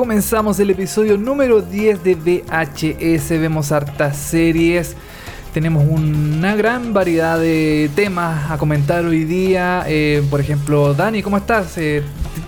Comenzamos el episodio número 10 de VHS. Vemos hartas series. Tenemos una gran variedad de temas a comentar hoy día. Eh, por ejemplo, Dani, ¿cómo estás? Eh,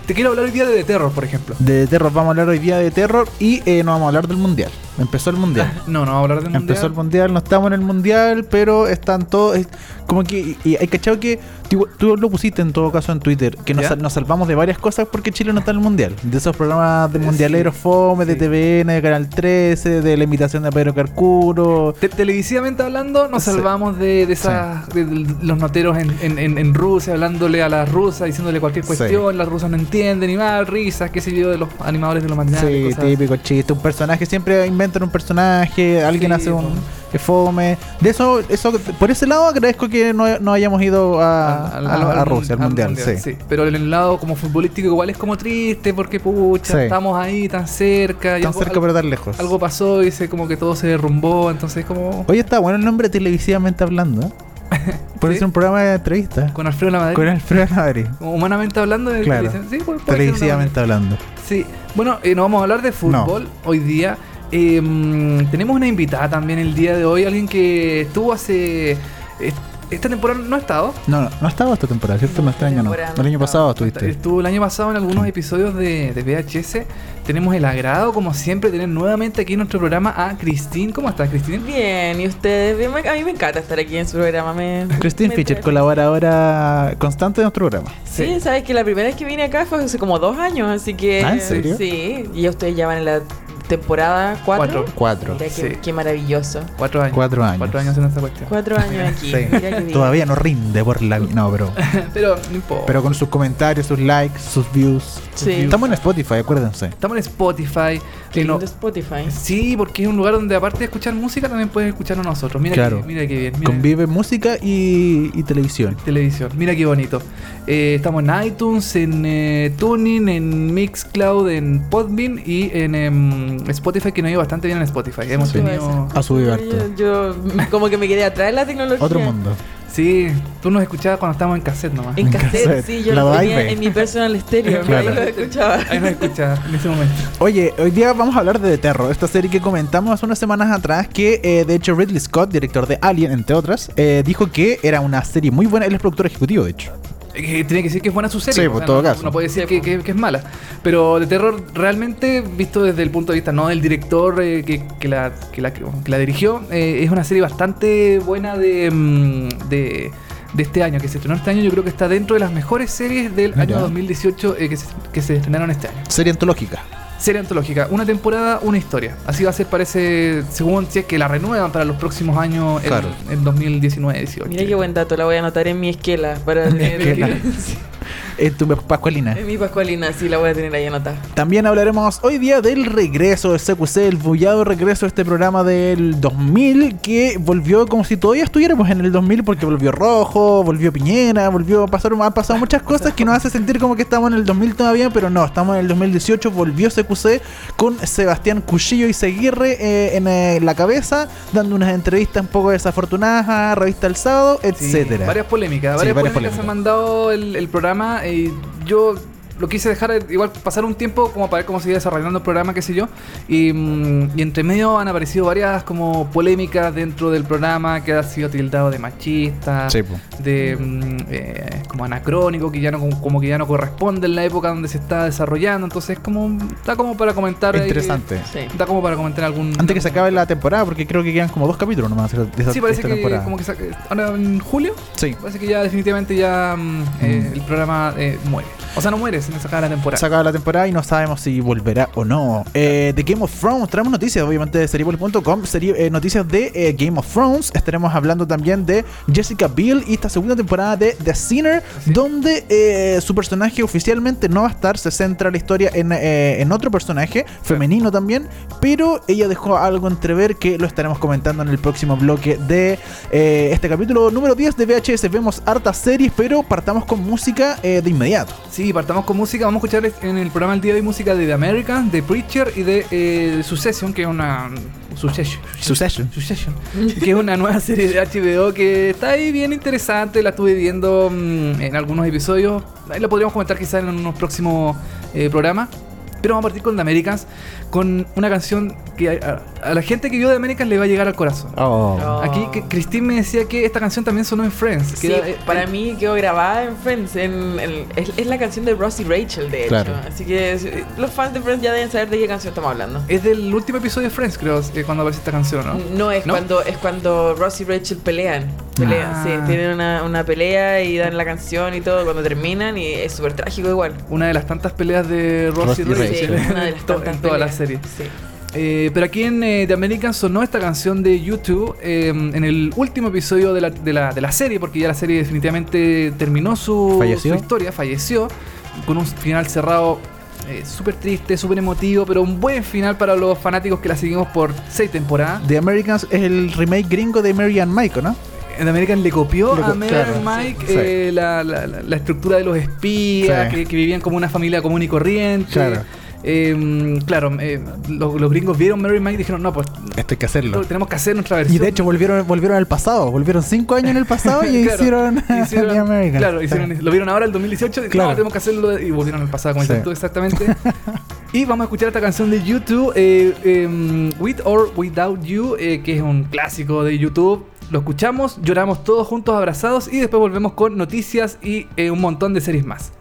te, quiero hablar hoy día de The Terror, por ejemplo. De terror, vamos a hablar hoy día de terror y eh, no vamos a hablar del mundial. Empezó el mundial. No, no vamos a hablar del mundial. Empezó el mundial, no estamos en el mundial, pero están todos. es como que. Y hay cachado que. Tú, tú lo pusiste en todo caso en Twitter, que nos, ¿Ya? sal- nos salvamos de varias cosas porque Chile no está en el mundial. De esos programas de Eh, mundialeros Fome, de sí. TVN, de Canal 13, de la imitación de Pedro Carcuro. Te- televisivamente hablando, nos Sí. salvamos de, de esas, de, de los noteros en, en- en- en Rusia, hablándole a las rusas, diciéndole cualquier Sí. cuestión. Las rusas no entienden ni más, risas, qué sé yo, de los animadores de los matinales. Sí, cosas así. típico chiste. Un personaje, siempre inventan un personaje, alguien Sí, hace un que fome. De eso, eso, por ese lado agradezco que no, no hayamos ido a, Al- a- al- a al- Rusia, al, mundial, sí. Pero en el lado como futbolístico igual es como triste porque pucha, Sí. estamos ahí tan cerca. y Tan algo- cerca pero tan lejos. algo pasó y se como que todo se derrumbó, entonces como Oye, está bueno el nombre televisivamente hablando. ¿eh? Puede ¿Sí? ser un programa de entrevista. con Alfredo Lamadrid. Con Alfredo Madrid. Humanamente hablando de Claro. Sí, puede- puede Televisivamente hablando. Sí, bueno, eh, nos vamos a hablar de fútbol hoy día. Eh, mm, tenemos una invitada también el día de hoy, alguien que estuvo hace... esta temporada no ha estado. No, no, no estaba esta temporada, ¿cierto? No, este año no. El año pasado estuviste. Estuvo el año pasado en algunos episodios de, de VHS. Tenemos el agrado, como siempre, tener nuevamente aquí en nuestro programa a Christine. ¿Cómo estás, Christine? Bien, ¿y ustedes? Bien, me- A mí me encanta estar aquí en su programa. Me, Christine me Fischer, colaboradora constante de nuestro programa. Sí, sabes que la primera vez que vine acá fue hace como dos años, así que. ¿Ah, en serio? Sí, y ya ustedes ya van en la temporada cuatro. Cuatro. Cuatro. Mira qué, Sí. qué maravilloso. Cuatro años. Cuatro años. Cuatro años en esta cuestión. Cuatro años aquí. Sí. Mira. Todavía no rinde por la. No, pero. Pero no importa. Pero con sus comentarios, sus likes, sus views. Sí. Estamos en Spotify, acuérdense. Estamos en Spotify. Qué no- Spotify. Sí, porque es un lugar donde aparte de escuchar música también puedes escucharnos nosotros. Mira, Claro. que, mira qué bien. Mira, Convive música y, y televisión. Televisión. Mira qué bonito. Eh, estamos en iTunes, en eh, Tuning, en Mixcloud, en Podbean y en em, Spotify, que nos ha ido bastante bien en Spotify. Hemos Sí. tenido... Ha subido Yo, como que me quedé atrás de la tecnología. Otro mundo. Sí, tú nos escuchabas cuando estábamos en cassette nomás. En En cassette, cassette. sí, yo La lo tenía en mi personal stereo. Claro. Ahí lo escuchaba. Ahí nos escuchabas en ese momento. Oye, hoy día vamos a hablar de The Terror, esta serie que comentamos hace unas semanas atrás, que eh, de hecho Ridley Scott, director de Alien, entre otras, eh, dijo que era una serie muy buena. Él es productor ejecutivo, de hecho. Eh, tiene que decir que es buena su serie. Sí, o por sea, todo no, caso. No puede decir que, que- que es mala. Pero de terror, realmente, visto desde el punto de vista no del director eh, que, que la, que, la, que la dirigió, eh, es una serie bastante buena de, mm, de, de este año, que se estrenó este año. Yo creo que está dentro de las mejores series del Mira. año 2018 eh, que, se, que se estrenaron este año. Serie antológica. Serie antológica, una temporada, una historia. Así va a ser, parece, según si es que la renuevan para los próximos años, en- Claro. en, 2019-18. Mira qué buen dato, la voy a anotar en mi esquela para esquela. En tu Pascualina. En mi Pascualina, sí, la voy a tener ahí anotada. También hablaremos hoy día del regreso de CQC, el bullado regreso de este programa del 2000 que volvió como si todavía estuviéramos en el 2000 porque volvió Rojo, volvió Piñera, volvió pasaron han pasado muchas cosas que nos hace sentir como que estamos en el 2000 todavía, pero no, estamos en el 2018, volvió CQC con Sebastián Cuchillo y Seguirre eh, en eh, la cabeza, dando unas entrevistas un poco desafortunadas a Revista El Sábado, Sí, etcétera. varias polémicas, Sí, varias, varias polémicas se han polémicas. mandado el, el programa. Y yo lo quise dejar eh, igual pasar un tiempo como para ver cómo seguía desarrollando el programa, qué sé yo. Y, mm, y entre medio han aparecido varias como polémicas dentro del programa que ha sido tildado de machista, Sí, de mm, eh, como anacrónico, que ya no como, como que ya no corresponde en la época donde se está desarrollando. Entonces como está como para comentar. ahí- Interesante. Sí. Está como para comentar algún. Antes que se acabe la temporada, porque creo que quedan como dos capítulos nomás de esa, Sí, parece esta que temporada. como que sa- ahora en julio Sí. Parece que ya definitivamente ya mm, eh, Mm. el programa eh, muere. O sea, no muere se acaba la temporada. Se acaba la temporada y no sabemos si volverá o no. Eh, de Game of Thrones, traemos noticias, obviamente, de Seriepol.com. Serie, eh, noticias de eh, Game of Thrones. Estaremos hablando también de Jessica Biel y esta segunda temporada de The Sinner, donde eh, su personaje oficialmente no va a estar. Se centra la historia en, en otro personaje, femenino también. Pero ella dejó algo entrever que lo estaremos comentando en el próximo bloque de este capítulo número 10 de VHS. Vemos hartas series, pero partamos con música de inmediato. Sí, partamos con música. Vamos a escuchar en el programa el día de hoy música de The American, de Preacher y de eh, Succession, que es una. Succession. Succession. Succession. que es una nueva serie de HBO que está ahí bien interesante. La estuve viendo mm, en algunos episodios. Ahí la podríamos comentar quizás en unos próximos eh, programas. Pero vamos a partir con The Americans, con una canción que a, a la gente que vio The Americans le va a llegar al corazón. Oh. Oh. Aquí que Christine me decía que esta canción también sonó en Friends. que Sí, era- eh, para mí quedó grabada en Friends. En, en- es, es la canción de Ross y Rachel, de hecho. Así que es- los fans de Friends ya deben saber de qué canción estamos hablando. Es del último episodio de Friends, creo, eh, cuando aparece esta canción, ¿no? No, es ¿No? cuando es cuando Ross y Rachel pelean. Pelean, Ah. sí, tienen una, una pelea y dan la canción y todo cuando terminan y es súper trágico igual. Una de las tantas peleas de Ross, Ross y Rachel. Sí, una de las tantas en toda la. Serie. Sí. Eh, pero aquí en eh, The American sonó esta canción de YouTube eh, en el último episodio de la, de, la, de la serie, porque ya la serie definitivamente terminó su, su historia, falleció, con un final cerrado eh, súper triste, súper emotivo, pero un buen final para los fanáticos que la seguimos por seis temporadas. The Americans es el remake gringo de Mary and Michael, ¿no? The American le copió Le co- a Mary claro, Mike sí. eh, la, la- la- la estructura de los espías, Sí. que, que vivían como una familia común y corriente. Claro. Eh, claro, eh, los, los gringos vieron Mary Mike y dijeron, no, pues Esto hay que hacerlo. tenemos que hacer nuestra versión. Y de hecho volvieron, volvieron al pasado, volvieron cinco años en el pasado y Claro, hicieron, hicieron- The American. Claro, hicieron- lo vieron ahora el 2018 y Claro. no, tenemos que hacerlo y volvieron al pasado, como Sí. dices tú exactamente. y vamos a escuchar esta canción de YouTube, eh, em, With or Without You, eh, que es un clásico de YouTube. Lo escuchamos, lloramos todos juntos abrazados y después volvemos con noticias y eh, un montón de series más.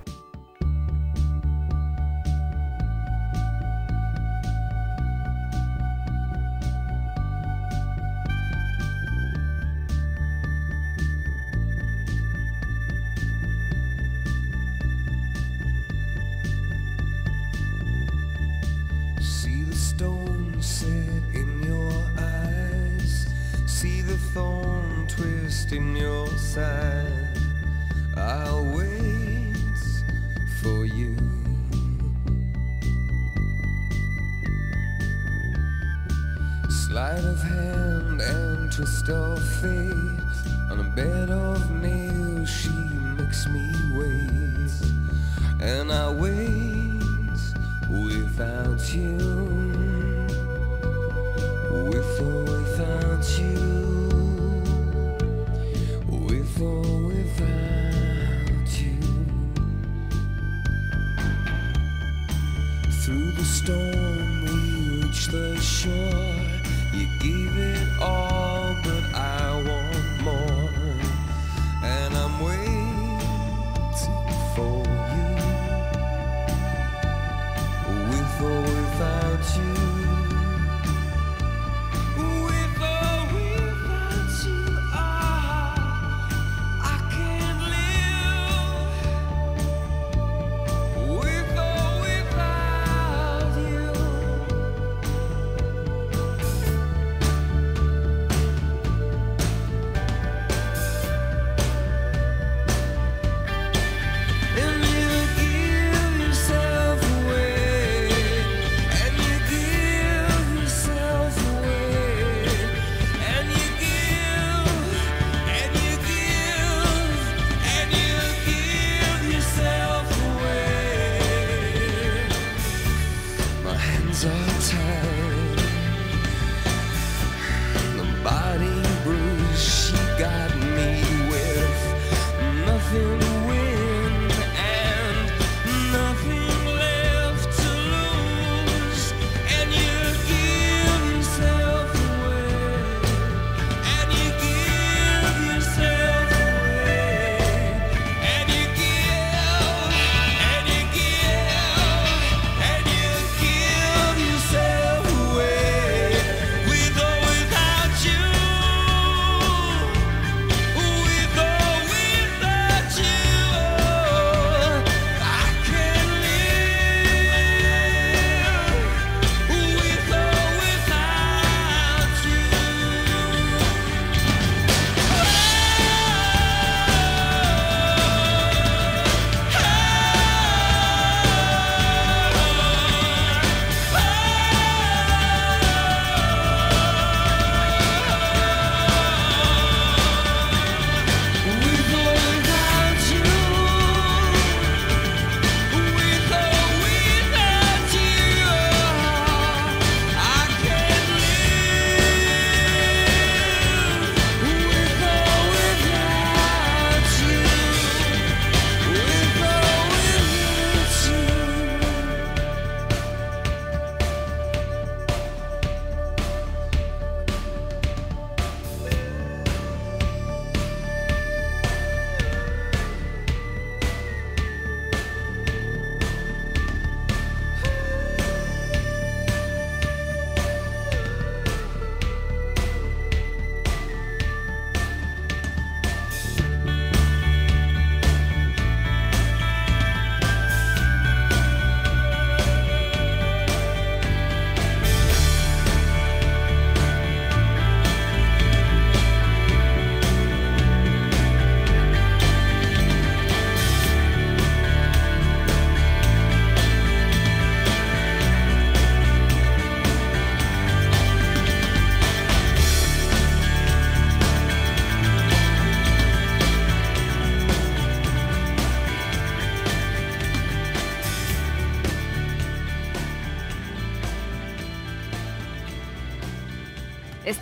You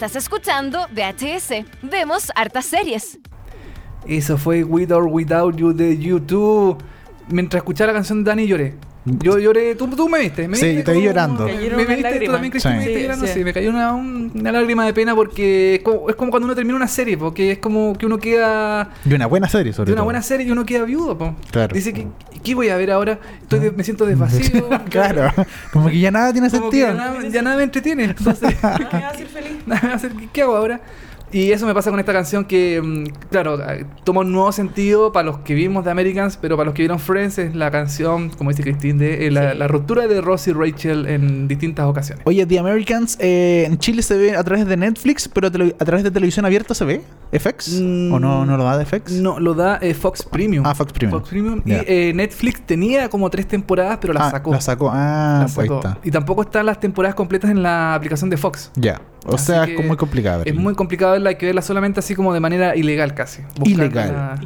Estás escuchando VHS. Vemos hartas series. Eso fue With or Without You de YouTube. Mientras escuchaba la canción de Dani lloré. Yo lloré, tú, tú me viste. Me Sí, viste te vi llorando. Me, viste, tú también que Sí. me viste Sí, llorando. sí. Sí, me cayó una, un- una lágrima de pena porque es como, es como cuando uno termina una serie, porque es como que uno queda Y una buena serie, sobre de una todo. buena serie y uno queda viudo. po. Claro. Dice que, ¿qué voy a ver ahora? Estoy de- me siento desvacío. claro, como que ya nada tiene Como que sentido. ya, nada, ya nada me entretiene. Entonces, me va a hacer feliz. nada me va a hacer- ¿qué hago ahora? Y eso me pasa con esta canción que, mm, claro, eh, toma un nuevo sentido para los que vimos de Americans, pero para los que vieron Friends es la canción, como dice Christine, de eh, la, Sí. la ruptura de Ross y Rachel en distintas ocasiones. Oye, The Americans eh, en Chile se ve a través de Netflix, pero a través de televisión abierta se ve FX Mm, o no no lo da de FX. No, lo da eh, Fox Premium. Ah, Fox Premium. Fox Premium. Y eh, Netflix tenía como tres temporadas, pero las Ah, sacó. La sacó. Ah, Las pues está. Y tampoco están las temporadas completas en la aplicación de Fox. Ya. O Así sea, es como muy complicado. Es muy complicado verla, hay que verla solamente así como de manera ilegal casi. Ilegal.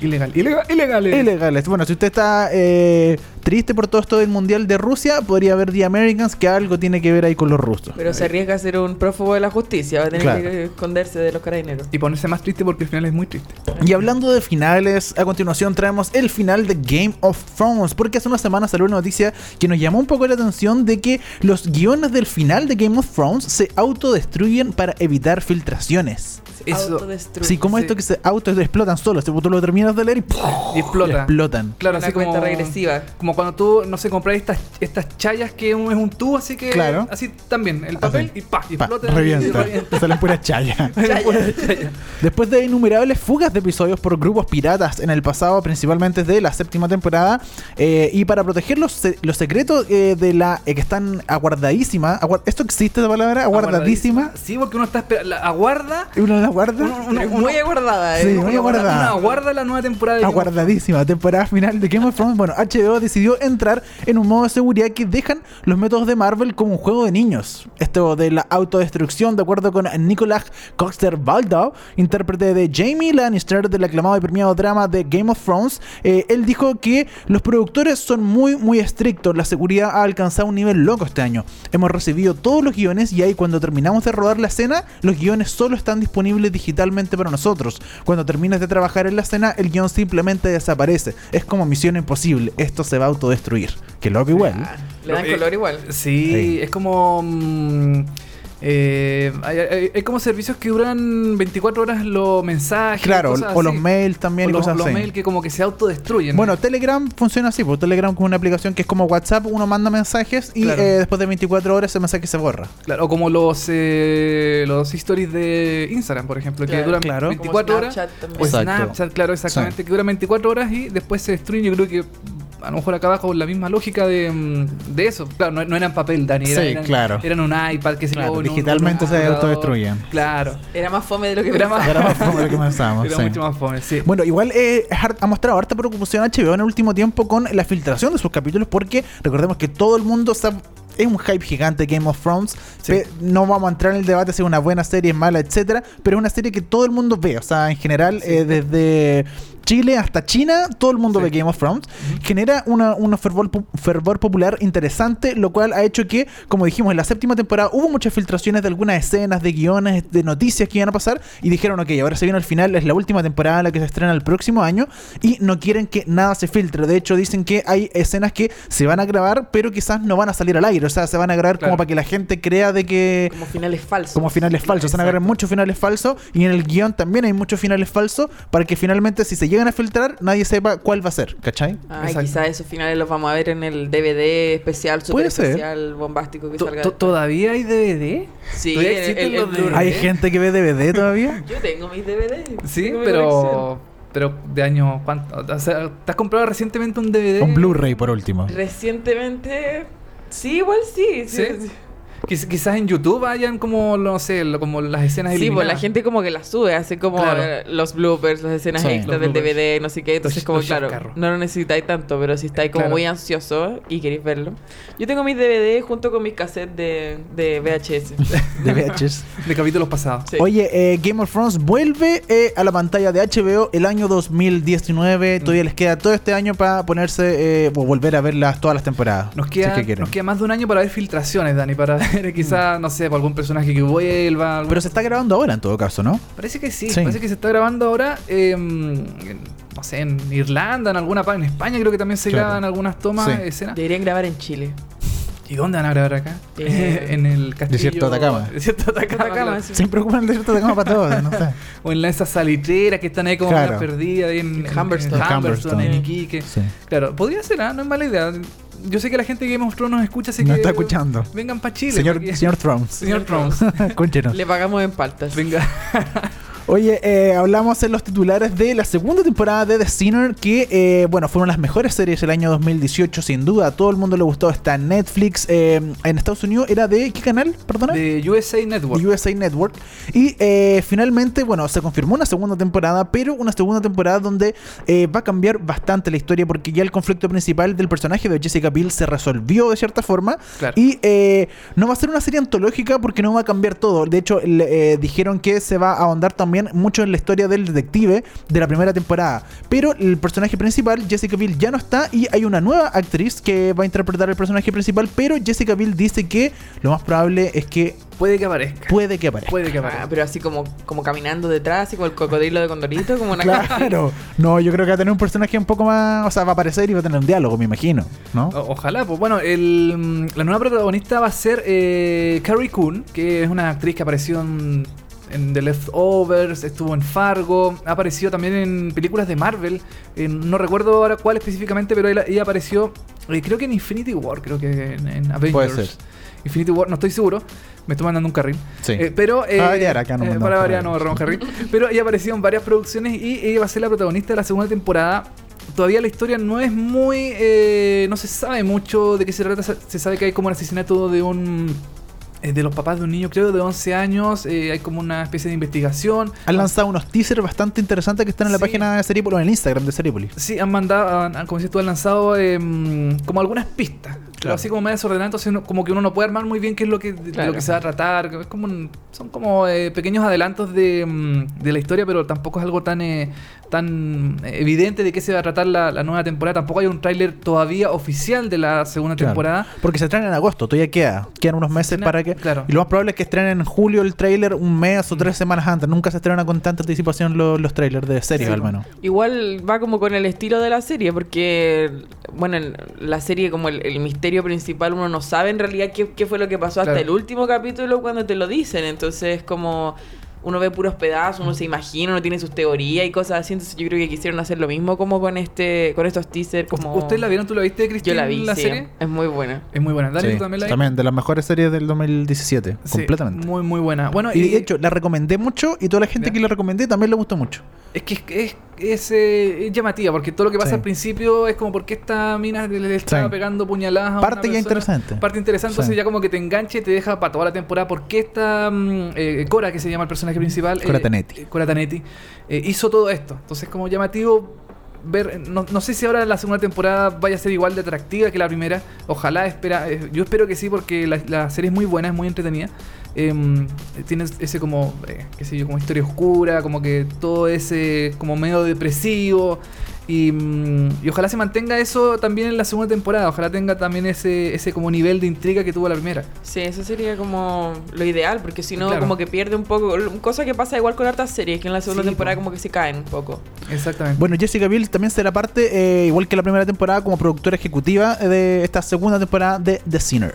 Ilegal. Ilegal. Ilegal. Ilegales. Bueno, si usted está eh, triste por todo esto del Mundial de Rusia, podría ver The Americans, que algo tiene que ver ahí con los rusos. Pero se arriesga a ser un prófugo de la justicia. Va a tener Claro. que esconderse de los carabineros. Y ponerse más triste porque el final es muy triste. Y hablando de finales, a continuación traemos el final de Game of Thrones, porque hace una semana salió una noticia que nos llamó un poco la atención de que los guiones del final de Game of Thrones se autodestruyen para evitar filtraciones. Eso. Sí, como Sí. esto que se autoexplotan solos, tipo, tú lo terminas de leer y, explota. explotan. Claro, Una así como. regresiva. Como cuando tú, no sé, compras estas, estas chayas que un- es un tubo, así que. Claro. Así también. El papel Así. y pa, y Pa, explota. y revienta. Salen pura chaya. Pura chaya. Después de innumerables fugas de episodios por grupos piratas en el pasado, principalmente de la séptima temporada, eh, y para proteger los, los secretos eh, de la eh, que están aguardadísima, aguar- ¿esto existe esa palabra? Aguardadísima. Sí, porque uno está esperando. Aguarda. ¿Uno la guarda? Uno- uno- Es uno- muy aguardada, Sí, ¿eh? muy uno aguarda- aguardada. uno aguarda la nueva temporada de. Aguardadísima, temporada final de Game of Thrones. Bueno, HBO decidió entrar en un modo de seguridad que dejan los métodos de Marvel como un juego de niños. Esto de la autodestrucción, de acuerdo con Nicolás Coxter Baldo, intérprete de Jamie Lannister del aclamado y premiado drama de Game of Thrones. eh, él dijo que los productores son muy, muy estrictos. La seguridad ha alcanzado un nivel loco este año. Hemos recibido todos los guiones y ahí cuando terminamos de rodar la escena, los guiones solo están disponibles digitalmente para nosotros. Cuando termines de trabajar en la escena, el guion simplemente desaparece. Es como misión imposible. Esto se va a autodestruir. Que loco igual. Ah, Le dan color igual. Sí, Sí. es como. mm, eh, hay, hay- hay como servicios que duran 24 horas los mensajes. Claro, cosas o los mails también O y los, cosas los así. mails que como que se autodestruyen. Bueno, Telegram funciona así, porque Telegram es una aplicación que es como WhatsApp, uno manda mensajes y Claro. eh, después de 24 horas ese mensaje se borra. Claro, o como los, eh, los stories de Instagram, por ejemplo, que duran Claro. 24 Como horas. Snapchat también. O Exacto. Snapchat, claro, exactamente, que duran 24 horas y después se destruyen. Yo creo que a lo mejor acá abajo la misma lógica de, mm, de eso. Claro, no, no eran papel, Dani. era- Sí, eran, claro. Eran un iPad que se Claro, digitalmente se autodestruyen. Claro. Era más fome de lo que Era más, Era más fome lo que pensábamos, Era sí. mucho más fome, sí. Bueno, igual eh, ha mostrado harta preocupación HBO en el último tiempo con la filtración de sus capítulos porque recordemos que todo el mundo sabe es un hype gigante Game of Thrones. Sí. No vamos a entrar en el debate si es una buena serie, es mala, etcétera, pero es una serie que todo el mundo ve. O sea, en general, eh, desde Chile hasta China, todo el mundo Sí. ve Game of Thrones. Genera una, una fervor, fervor popular interesante, lo cual ha hecho que, como dijimos, en la séptima temporada hubo muchas filtraciones de algunas escenas, de guiones, de noticias que iban a pasar y dijeron, ok, ahora se viene al final, es la última temporada la que se estrena el próximo año y no quieren que nada se filtre. De hecho, dicen que hay escenas que se van a grabar, pero quizás no van a salir al aire. O sea, se van a grabar Claro. como para que la gente crea de que Como finales falsos. como finales falsos. Se van a agarrar muchos finales falsos y en el guion también hay muchos finales falsos para que finalmente si se llegan a filtrar nadie sepa cuál va a ser, ¿cachai? Ay, Exacto. quizás esos finales los vamos a ver en el DVD especial, super Puede ser. especial, bombástico que salga. ¿Todavía hay DVD? Sí, ¿Todavía el- existen el- los el DVD? Blu-ray. Hay gente que ve DVD todavía. Yo tengo mis DVD. Sí, tengo mi pero. Pero de año. ¿cuánto? O sea, ¿te has comprado recientemente un DVD? Un Blu-ray por último. Recientemente. Sí, igual sí. Sí, ¿Sí? Quiz- quizás en YouTube hayan como, no sé, lo- como las escenas Sí, pues eliminadas. la gente como que las sube, hace como Claro. eh, los bloopers, las escenas Sí, extras del. DVD, no sé qué. Entonces, Los- como los claro, no lo necesitáis tanto, pero si estáis como Claro. muy ansioso y queréis verlo. Yo tengo mis DVD junto con mis cassettes de, de VHS. De VHS. De capítulos pasados. Sí. Oye, eh, Game of Thrones vuelve eh, a la pantalla de HBO el año 2019. Todavía les queda todo este año para ponerse eh, o volver a ver las, todas las temporadas. Nos si queda, es que quieren. nos queda más de un año para ver filtraciones, Dani, para ver quizás, no sé, por algún personaje que vuelva. algún- Pero se está grabando ahora en todo caso, ¿no? Parece que sí, Sí. parece que se está grabando ahora, eh, en, no sé, en Irlanda, en alguna parte, en España creo que también se Claro. graban algunas tomas, Sí. escenas. Deberían grabar en Chile. ¿Y dónde van a grabar acá? Eh, en el castillo. Desierto de Atacama. Desierto de Atacama, Atacama, claro. sí. Siempre ocupan el desierto de cama para todos, no sé. O en la- esas salitreras que están ahí como Claro. perdidas en, en- Humberstone. en Humberstone, en. Iquique. Sí. Claro, podría ser, ¿ah? no es mala idea. Yo sé que la gente que Game of Thrones nos escucha, así No que está escuchando. vengan para Chile. Señor, porque- señor Thrones. Señor Thrones. Cuéntenos. Le pagamos en paltas. Venga. Oye, eh, hablamos en los titulares de la segunda temporada de The Sinner, que, eh, bueno, fueron las mejores series del año 2018, sin duda. A todo el mundo le gustó. Está en Netflix. eh, en Estados Unidos, ¿era de qué canal? Perdona. De USA Network. de USA Network. Y eh, finalmente, bueno, se confirmó una segunda temporada, pero una segunda temporada donde eh, va a cambiar bastante la historia porque ya el conflicto principal del personaje de Jessica Biel se resolvió de cierta forma. Claro. Y eh, no va a ser una serie antológica porque no va a cambiar todo. De hecho, le- dijeron que se va a ahondar también mucho en la historia del detective de la primera temporada. Pero el personaje principal, Jessica Biel, ya no está y hay una nueva actriz que va a interpretar el personaje principal, pero Jessica Biel dice que lo más probable es que Puede que aparezca. puede que aparezca. Puede que Ah, aparezca. pero así como, como caminando detrás, así como el cocodrilo de Condorito, como una Claro. No, yo creo que va a tener un personaje un poco más. O sea, va a aparecer y va a tener un diálogo, me imagino. ¿No? O- ojalá, pues bueno, el, la nueva protagonista va a ser eh, Carrie Coon, que es una actriz que apareció en, en The Leftovers, estuvo en Fargo, ha aparecido también en películas de Marvel, en- no recuerdo ahora cuál específicamente, pero ella, ella apareció, eh, creo que en Infinity War, creo que en, en Avengers. Puede ser. Infinity War, no estoy seguro, me estoy mandando un carril. Sí. Eh, pero, eh, Para variar, acá no eh, para variar, carril. no. Pero ella apareció en varias producciones y ella va a ser la protagonista de la segunda temporada. Todavía la historia no es muy. eh, no se sabe mucho de qué se trata. Se se sabe que hay como un asesinato de un. Eh, de los papás de un niño, creo, de 11 años. eh, hay como una especie de investigación. Han lanzado unos teasers bastante interesantes que están en la Sí. página de Seriepolis, o en el Instagram de Seriepolis. Sí, han mandado, han- como dices tú, han lanzado em, como algunas pistas. Pero Claro. así como medio desordenado, entonces uno- como que uno no puede armar muy bien qué es lo que, Claro. lo que se va a tratar. Es como un- son como eh, pequeños adelantos de, mm, de la historia, pero tampoco es algo tan eh, tan evidente de qué se va a tratar la, la nueva temporada. Tampoco hay un tráiler todavía oficial de la segunda Claro. temporada. Porque se estrena en agosto, todavía queda. Quedan unos meses Estrena- para que. claro. Y lo más probable es que estrenen en julio el tráiler un mes o tres semanas antes. Nunca se estrena con tanta anticipación los, los trailers de series, Sí, al menos. Igual va como con el estilo de la serie, porque, bueno, en la serie como el, el misterio principal uno no sabe en realidad qué, qué fue lo que pasó hasta el último capítulo cuando te lo dicen, entonces como uno ve puros pedazos, uno se imagina, uno tiene sus teorías y cosas así, entonces yo creo que quisieron hacer lo mismo como con este con estos teasers como ¿Ustedes la vieron? ¿Tú la viste, Yo Cristian? la vi, la sí, serie? es muy buena. Es muy buena. Dani, Sí, ¿tú también la viste? también, de las mejores series del 2017. Sí, completamente. Muy, muy buena. Bueno, Y de hecho, la recomendé mucho y toda la gente que la recomendé también le gustó mucho. Es que es, es, es, eh, es llamativa, porque todo lo que pasa Sí. al principio es como porque esta mina le, Sí. pegando puñaladas a Parte una ya interesante. Parte interesante, Sí. entonces ya como que te enganche y te deja para toda la temporada. Porque esta mm, eh, Cora, que se llama el personaje principal, Cora eh, Tanetti. eh, Cora Tanetti, eh, hizo todo esto. Entonces como llamativo ver, no, no sé si ahora la segunda temporada vaya a ser igual de atractiva que la primera. Ojalá, espera, yo espero que sí, porque la, la serie es muy buena, es muy entretenida. Em, tiene ese como, eh, qué sé yo, como historia oscura, como que todo ese como medio depresivo. Y, mm, y ojalá se mantenga eso también en la segunda temporada. Ojalá tenga también ese, ese como nivel de intriga que tuvo la primera. Sí, eso sería como lo ideal, porque si no, Claro. como que pierde un poco. Cosa que pasa igual con hartas series, que en la segunda Sí, temporada po. como que se caen un poco. Exactamente. Bueno, Jessica Biel también será parte, eh, igual que la primera temporada, como productora ejecutiva de esta segunda temporada de The Sinner.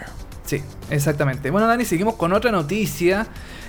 Sí, exactamente. Bueno, Dani, seguimos con otra noticia.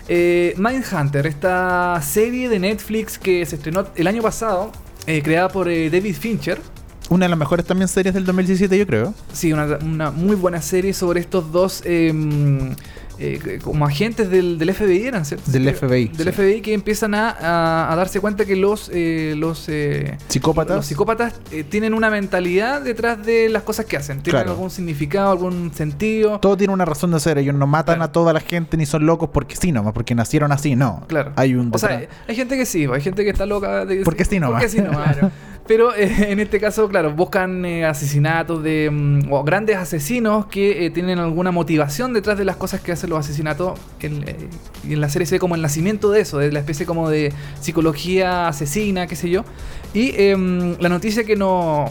Eh, Mindhunter, esta serie de Netflix que se estrenó el año pasado, eh, creada por eh, David Fincher. Una de las mejores también series del 2017, yo creo. Sí, una, una muy buena serie sobre estos dos em, eh, como agentes del, del FBI, eran ¿cierto? Del FBI, Del sí. FBI que empiezan a, a- a darse cuenta que los, eh, los, eh, Psicópatas. los psicópatas eh, tienen una mentalidad detrás de las cosas que hacen. Tienen Claro. algún significado, algún sentido. Todo tiene una razón de ser. Ellos no matan Claro. a toda la gente ni son locos porque sí nomás, porque nacieron así, no. Claro. Hay un O sea, hay gente que sí, hay gente que está loca. De, Porque sí nomás. Porque sí nomás. Pero eh, en este caso, claro, buscan eh, asesinatos de. mm, o grandes asesinos que eh, tienen alguna motivación detrás de las cosas que hacen los asesinatos. Eh, y en la serie se ve como el nacimiento de eso, de la especie como de psicología asesina, qué sé yo. Y em, la noticia que no.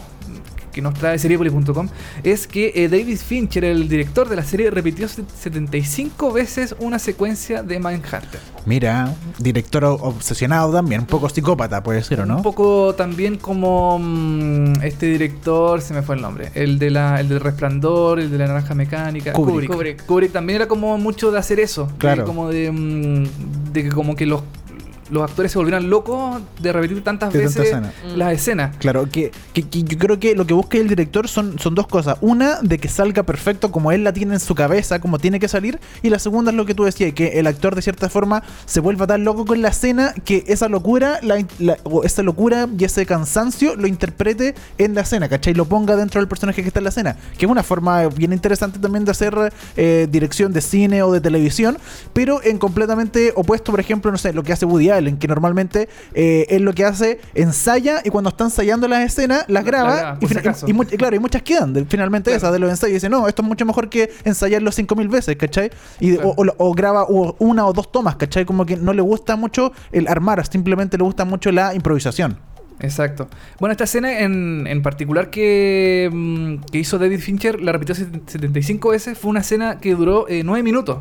Que nos trae Seriepolis.com es que eh, David Fincher, el director de la serie, repitió 75 veces una secuencia de Mindhunter. Mira, director obsesionado también, un poco psicópata, puede ser, ¿o no? Un poco también como mm, este director, se me fue el nombre, el de la, el del Resplandor, el de la Naranja Mecánica, Kubrick. Kubrick. Kubrick también era como mucho de hacer eso, de Claro. como de, mm, de que como que los los actores se volvieran locos de repetir tantas De veces escena. las escenas. Claro, que, que- que yo creo que lo que busca el director son, son dos cosas. Una, de que salga perfecto como él la tiene en su cabeza, como tiene que salir. Y la segunda es lo que tú decías, que el actor de cierta forma se vuelva tan loco con la escena que esa locura, la, la- o esa locura y ese cansancio lo interprete en la escena, ¿cachai? Lo ponga dentro del personaje que está en la escena. Que es una forma bien interesante también de hacer eh, dirección de cine o de televisión, pero en completamente opuesto, por ejemplo, no sé, lo que hace Woody Allen, que normalmente eh, él lo que hace, ensaya y cuando está ensayando las escenas, las La- la graba graba, y, si acaso. y claro, y muchas quedan de- finalmente Claro. esas de los ensayos. Y dice, no, esto es mucho mejor que ensayarlo 5000 veces, ¿cachai? Y, Claro. o, o- o graba una o dos tomas, ¿cachai? Como que no le gusta mucho el armar, simplemente le gusta mucho la improvisación. Exacto. Bueno, esta escena en, en particular que, mm, que hizo David Fincher, la repitió set- 75 veces, fue una escena que duró 9 minutos.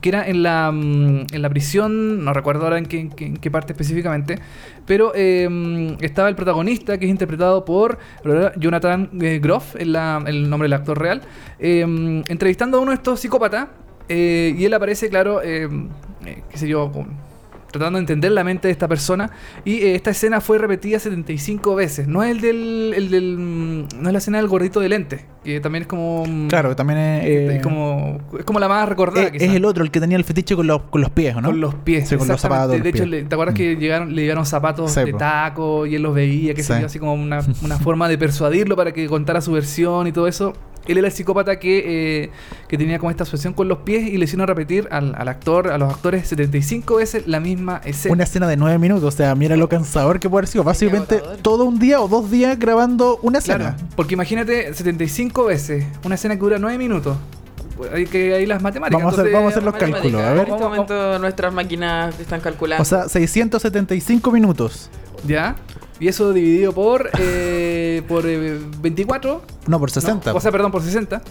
Que era en la, mm, en la prisión, no recuerdo ahora en qué, en qué- parte específicamente, pero eh, mm, estaba el protagonista que es interpretado por Jonathan eh, Groff, es la- el nombre del actor real, eh, entrevistando a uno de estos psicópatas eh, y él aparece, claro, eh, eh, qué sé yo, con- tratando de entender la mente de esta persona. Y eh, esta escena fue repetida 75 veces. No es el del, el del. mm, No es la escena del gordito de lente. Que también es como. mm, Claro, también es, eh, es como. Es como la más recordada. es, es el otro, el que tenía el fetiche con los, con los pies, ¿o ¿no? Con los pies. Sí, con los zapatos. los De hecho, pies. ¿te acuerdas Mm. que llegaron, le llegaron zapatos de taco y él los veía? Que Sí. se así como una, una forma de persuadirlo para que contara su versión y todo eso. Él era el psicópata que, eh, que tenía como esta obsesión con los pies y le hicieron repetir al, al actor, a los actores 75 veces la misma escena. Una escena de nueve minutos, o sea, mira lo cansador que puede haber sido. Básicamente todo un día o dos días grabando una escena. Claro, porque imagínate 75 veces una escena que dura 9 minutos. Pues Hay que hay las matemáticas. Vamos a hacer- vamos a hacer los cálculos, a ver. En este momento nuestras máquinas están calculando. O sea, 675 minutos. ¿Ya? Y eso dividido por eh, por eh, 24. No, por 60. No, o sea, perdón, por 60.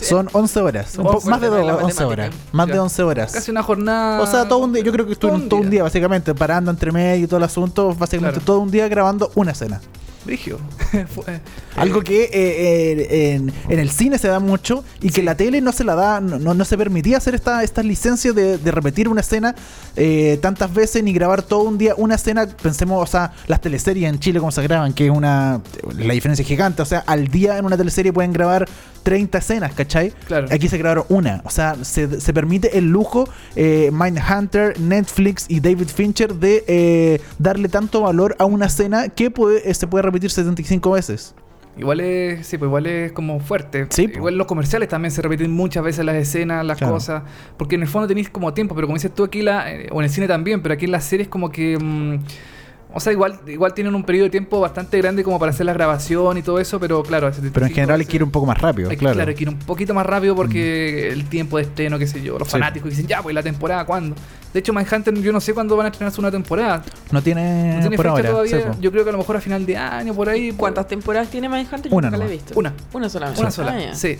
Son 11 horas. Un más de fuerte, dos, la 11 matemática. horas. Más de Ya. 11 horas. Casi una jornada. O sea, todo un día. Yo creo que estuvieron Todo un día, básicamente, parando entre medio y todo el asunto. Básicamente Claro. todo un día grabando una escena. Brigio. Fue- Algo que eh, eh, en, en el cine se da mucho y que la tele no se la da, no, no, se permitía hacer esta, estas licencias de, de repetir una escena eh, tantas veces ni grabar todo un día una escena. Pensemos, o sea, las teleseries en Chile como se graban, que es una. La diferencia es gigante. O sea, al día en una teleserie pueden grabar 30 escenas, ¿cachai? Claro. Aquí se grabaron una. O sea, se, se permite el lujo, eh, Mindhunter, Netflix y David Fincher, de eh, darle tanto valor a una escena que puede, eh, se puede repetir 75 veces. Igual es, sí, pues igual es como fuerte. Sí, igual los comerciales también se repiten muchas veces las escenas, las Claro. cosas. Porque en el fondo tenéis como tiempo, pero como dices tú aquí, la, eh, o en el cine también, pero aquí en las series como que... mm, o sea, igual, igual tienen un periodo de tiempo bastante grande como para hacer la grabación y todo eso, pero claro... Pero en 75 general hay que ir un poco más rápido, hay claro. Mm. hay que ir un poquito más rápido porque el tiempo de estreno, qué sé yo, los Sí. fanáticos dicen, ya, pues la temporada, ¿cuándo? De hecho, Mindhunter yo no sé cuándo van a estrenar una temporada. No tiene, No tiene por fecha ahora. todavía. sí, yo creo que a lo mejor a final de año, por ahí. ¿Cuántas temporadas tiene Mindhunter? Yo Una nunca la he visto. Una. Una solamente. Una sola, Ah, sí.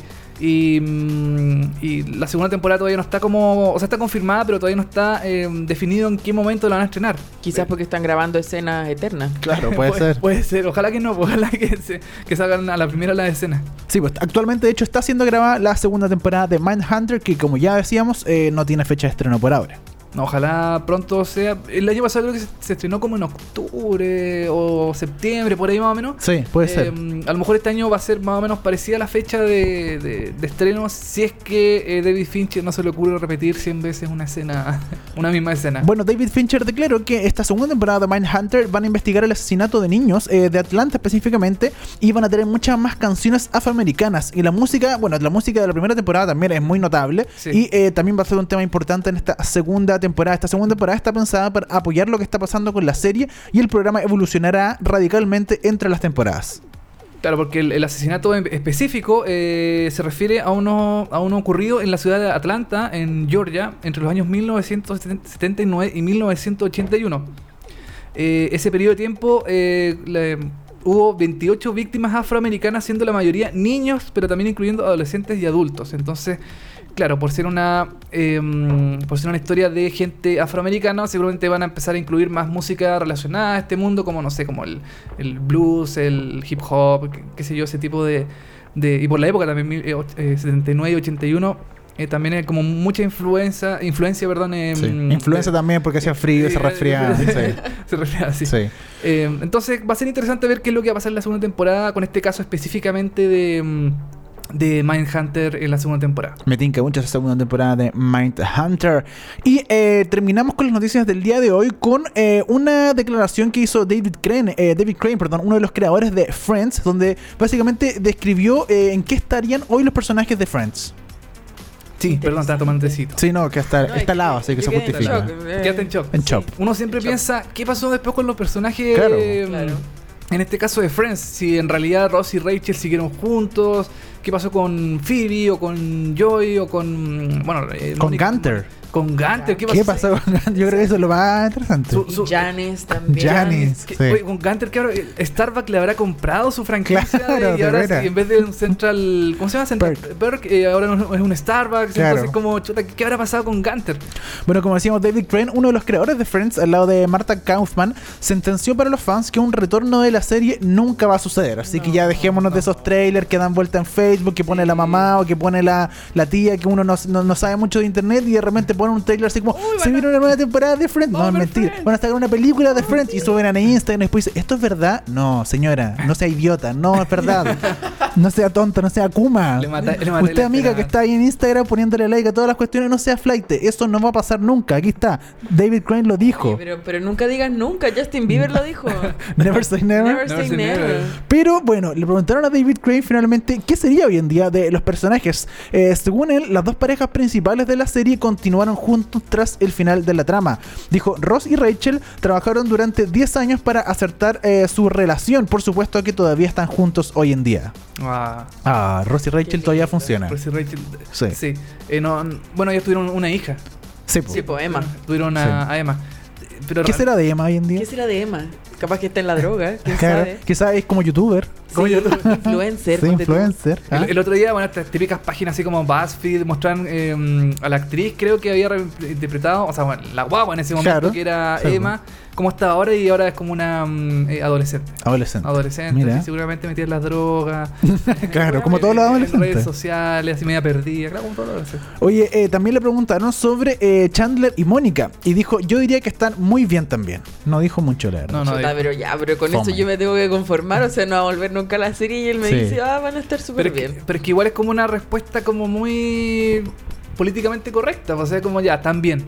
Y, mm, y la segunda temporada todavía no está como. O sea, está confirmada, pero todavía no está eh, definido en qué momento la van a estrenar. Quizás porque están grabando escenas eternas. Claro, puede ser. Puede ser, ojalá que no, ojalá que, se, que salgan a la primera la escena. Sí, pues actualmente de hecho está siendo grabada la segunda temporada de Mindhunter que como ya decíamos eh, no tiene fecha de estreno por ahora. Ojalá pronto sea. El año pasado creo que se, estrenó como en octubre o septiembre, por ahí más o menos. Sí, puede Eh, ser. A lo mejor este año va a ser más o menos parecida a la fecha de, de- de estreno si es que eh, David Fincher no se le ocurre repetir 100 veces una escena, una misma escena. Bueno, David Fincher declaró que esta segunda temporada de Mindhunter van a investigar el asesinato de niños eh, de Atlanta específicamente y van a tener muchas más canciones afroamericanas. Y la música, bueno, la música de la primera temporada también es muy notable Sí. y eh, también va a ser un tema importante en esta segunda temporada. Esta segunda temporada está pensada para apoyar lo que está pasando con la serie y el programa evolucionará radicalmente entre las temporadas. Claro, porque el, asesinato específico eh, se refiere a uno, a uno ocurrido en la ciudad de Atlanta, en Georgia, entre los años 1979 y 1981. Eh, ese periodo de tiempo, eh, hubo 28 víctimas afroamericanas, siendo la mayoría niños, pero también incluyendo adolescentes y adultos. Entonces, claro, por ser una em, por ser una historia de gente afroamericana, seguramente van a empezar a incluir más música relacionada a este mundo, como no sé, como el, el blues, el hip hop, qué, qué sé yo, ese tipo de, de- y por la época también, eh, och- eh, 79 y 81, eh, también hay como mucha influencia, influencia, perdón, em, Sí. Influencia también porque hacía frío, se eh, resfriaba. sí. se resfriaba, sí. Sí. Eh, entonces va a ser interesante ver qué es lo que va a pasar en la segunda temporada con este caso específicamente de, de Mindhunter en la segunda temporada. Me tinca mucho esa segunda temporada de Mindhunter. Y eh, terminamos con las noticias del día de hoy con eh, una declaración que hizo David Crane, eh, David Crane, perdón, uno de los creadores de Friends, donde básicamente describió eh, en qué estarían hoy los personajes de Friends. Sí, perdón, estaba tomando tecito. Sí, no, que está, No, está al lado, así que se en justifica. shock. Quédate en shock. En Chop. Uno siempre piensa, ¿qué pasó después con los personajes? Claro. Claro. En este caso de Friends, si en realidad Ross y Rachel siguieron juntos, ¿qué pasó con Phoebe o con Joy o con... Bueno, eh, Con Gunter. Con Gunter, ¿qué pasó? ¿Qué pasó con Yo creo que eso es lo más interesante. Su- su- Y Janis también. Janis. Que- Sí. oye, con Gunter, ahora eh, Starbucks le habrá comprado su franquicia Claro, y ahora sí, en vez de un Central, ¿cómo se llama? Central Perk. Perk, eh, ahora es un Starbucks. Claro. Entonces, como, chuta, ¿qué habrá pasado con Gunter? Bueno, como decíamos, David Crane, uno de los creadores de Friends, al lado de Marta Kaufman, sentenció para los fans que un retorno de la serie nunca va a suceder. Así que ya dejémonos de esos trailers que dan vuelta en Facebook, que pone la mamá o que pone la, la tía, que uno no, no- no sabe mucho de internet y de repente pone un trailer así como, se viene una nueva temporada de Friends. No, es mentira. Friends. Van a sacar una película de Friends y suben a Instagram y después dicen, ¿esto es verdad? No, señora, no sea idiota, no es verdad. No sea tonta, no sea Kuma. Le mata- le maté Usted, amiga, que está ahí en Instagram poniéndole like a todas las cuestiones, no sea flight. Eso no va a pasar nunca. Aquí está. David Crane lo dijo. Oye, pero, pero nunca digas nunca. Justin Bieber lo dijo. Never say never. Never say say never. never. Pero bueno, le preguntaron a David Crane finalmente qué sería hoy en día de los personajes. Eh, según él, las dos parejas principales de la serie continuaron juntos tras el final de la trama. Dijo, Ross y Rachel trabajaron durante 10 años para acertar eh, su relación. Por supuesto que todavía están juntos hoy en día. Ah, Ah, Ross y Rachel todavía lindo. funciona. Ross y Rachel. Sí. Sí. Eh, no, bueno, ellos tuvieron una hija. Sí, po. Sí, poema. Tuvieron a, a Emma. Pero ¿Qué será de Emma hoy en día? ¿Qué será de Emma? Capaz que está en la droga. ¿Quién Claro, sabe? quizás es como youtuber. Como Sí, yo- influencer. Sí, influencer. El, ¿ah? el otro día, bueno, estas típicas páginas así como BuzzFeed mostraron eh, a la actriz, creo que había re- interpretado, o sea, bueno, la guagua en ese momento, Claro. que era Sí, Emma, cómo está ahora y ahora es como una mm, eh, adolescente. Adolescente. Adolescente, Mira. así, seguramente metida en las drogas. Claro, como todos los En redes adolescentes. sociales, así media perdida, claro, como todos los adolescentes. Oye, eh, también le preguntaron sobre eh, Chandler y Mónica. Y dijo, yo diría que están muy bien también. No dijo mucho, la verdad. No, no, pero ya, pero con Fome. eso yo me tengo que conformar, o sea, no va a volver nunca a la serie y él me Sí. dice, ah, van a estar súper que, bien. pero es que igual es como una respuesta como muy políticamente correcta, o sea, como ya, están bien.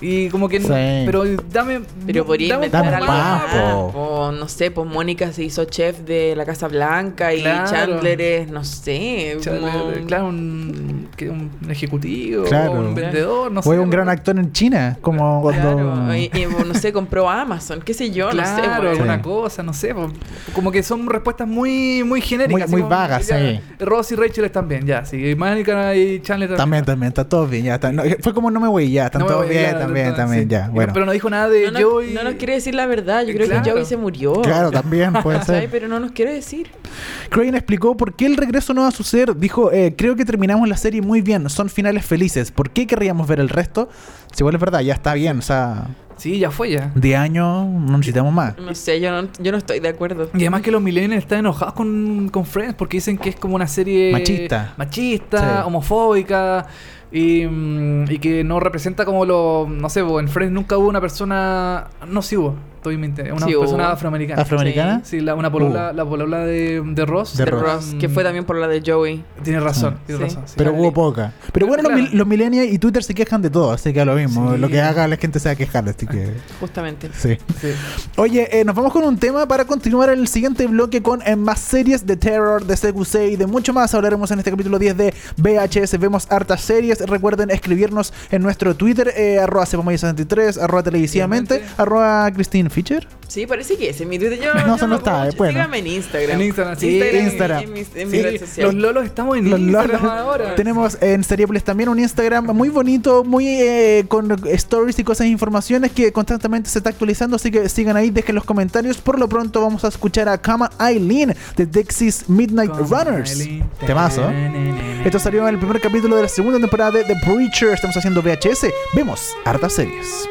Y como que Sí. pero dame Pero podría inventar Dame algo más, más, más. po. O no sé, pues Mónica se hizo chef de la Casa Blanca y Claro. Chandler es, no sé, Chandler, como- Claro, un, que un ejecutivo, Claro. un vendedor, no sé. Fue un gran actor en China, como cuando... Claro, y, y, no sé, compró Amazon, qué sé yo, Claro, no sé. pues. alguna Sí. cosa, no sé. Como que son respuestas muy, muy genéricas. Muy- muy como, vagas, ya, sí. Ross y Rachel están bien, ya. Sí, y Mónica y Chandler También, también, está todo bien, ya está. No, fue como no me voy, ya, están No todos voy, bien, claro, también, entonces, también, ya. Bueno, Pero no dijo nada de No nos, Joey. no nos quiere decir la verdad, yo creo Claro. que Joey se murió. claro, también puede ser. Pero no nos quiere decir. Crane explicó por qué el regreso no va a suceder. Dijo, eh, creo que terminamos la serie muy bien, son finales felices. ¿Por qué querríamos ver el resto? Si igual es verdad, ya está bien, o sea, Sí, ya fue ya. de años no necesitamos más. No sé, yo no, yo no estoy de acuerdo. Y además que los millennials están enojados con, con Friends porque dicen que es como una serie Machista. machista, Sí. homofóbica y, mm, y que no representa como lo, no sé, en Friends nunca hubo una persona, no sí hubo, estoy mintiendo, una Sí persona hubo. afroamericana. ¿Afroamericana? Sí, la, una polola, la polola de, de Ross. De De Ross. Ross, que fue también por la de Joey. Tiene razón, Ah. tiene Sí. razón. sí. Pero hubo poca. Pero bueno, los, Claro. mil- los millennials y Twitter se quejan de todo, así que a lo mismo. Sí. Lo que haga la gente se va a quejar, así que... Justamente. Sí. Sí. Oye, eh, nos vamos con un tema para continuar en el siguiente bloque con eh, más series de terror, de CQC y de mucho más. Hablaremos en este capítulo 10 de VHS. Vemos hartas series. Recuerden escribirnos en nuestro Twitter, eh, arroba 63 arroba televisivamente, arroba Christine Fisher? Sí, parece que ese es mi Twitter. Yo, No, eso no está, bueno. Síganme en Instagram. En Instagram, sí, Instagram. En, mi- en mi Sí, red social. los lolos estamos en Los Instagram Lolos. ahora. Tenemos en Seriepolis también un Instagram muy bonito, muy eh, con stories y cosas e informaciones que constantemente se está actualizando. Así que sigan ahí, dejen los comentarios. Por lo pronto vamos a escuchar a Kama Eileen de Dexys Midnight Runners. Eileen. Temazo. Esto salió en el primer capítulo de la segunda temporada de The Preacher. Estamos haciendo VHS. Vemos hartas series.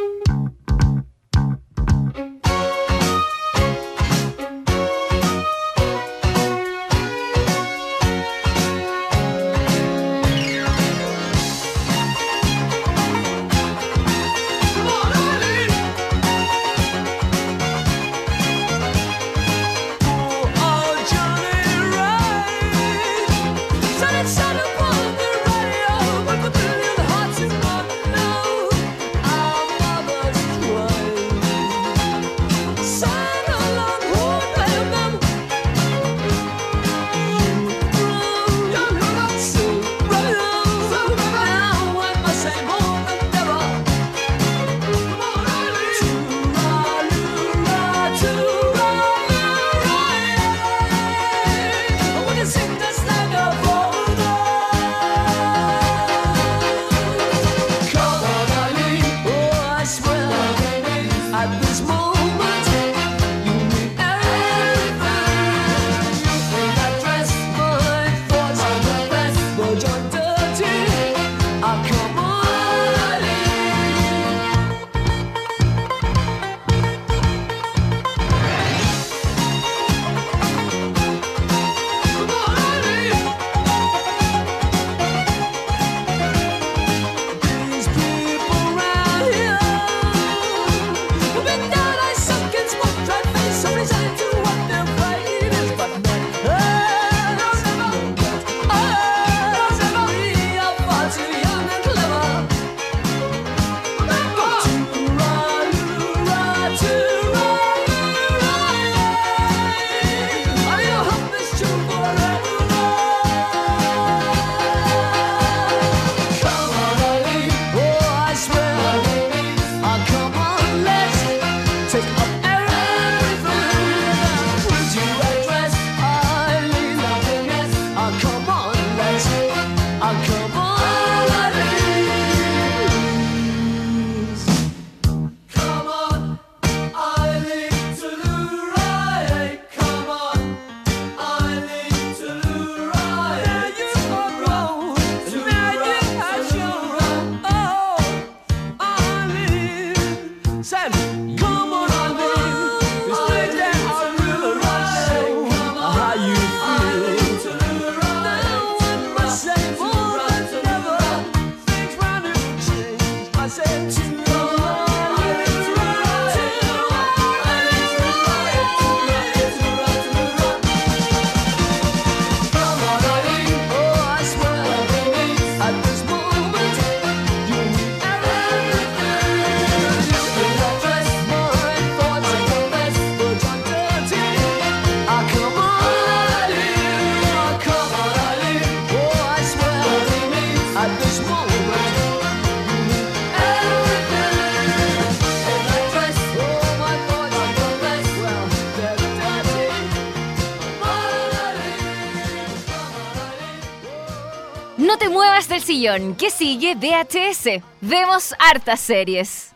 Que sigue VHS. Vemos hartas series.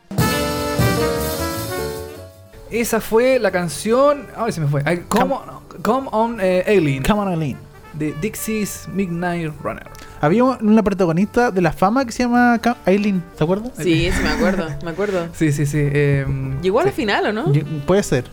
Esa fue la canción. Ay, se me fue. Come, on, Come on, eh, Aileen. Come on, Eileen. De Dixie's Midnight Runner. Había una protagonista de la fama que se llama Eileen, ¿te acuerdas? Sí, sí, me acuerdo, me acuerdo. Sí, sí, sí. eh, Llegó a la sí. final, ¿o no? Puede ser.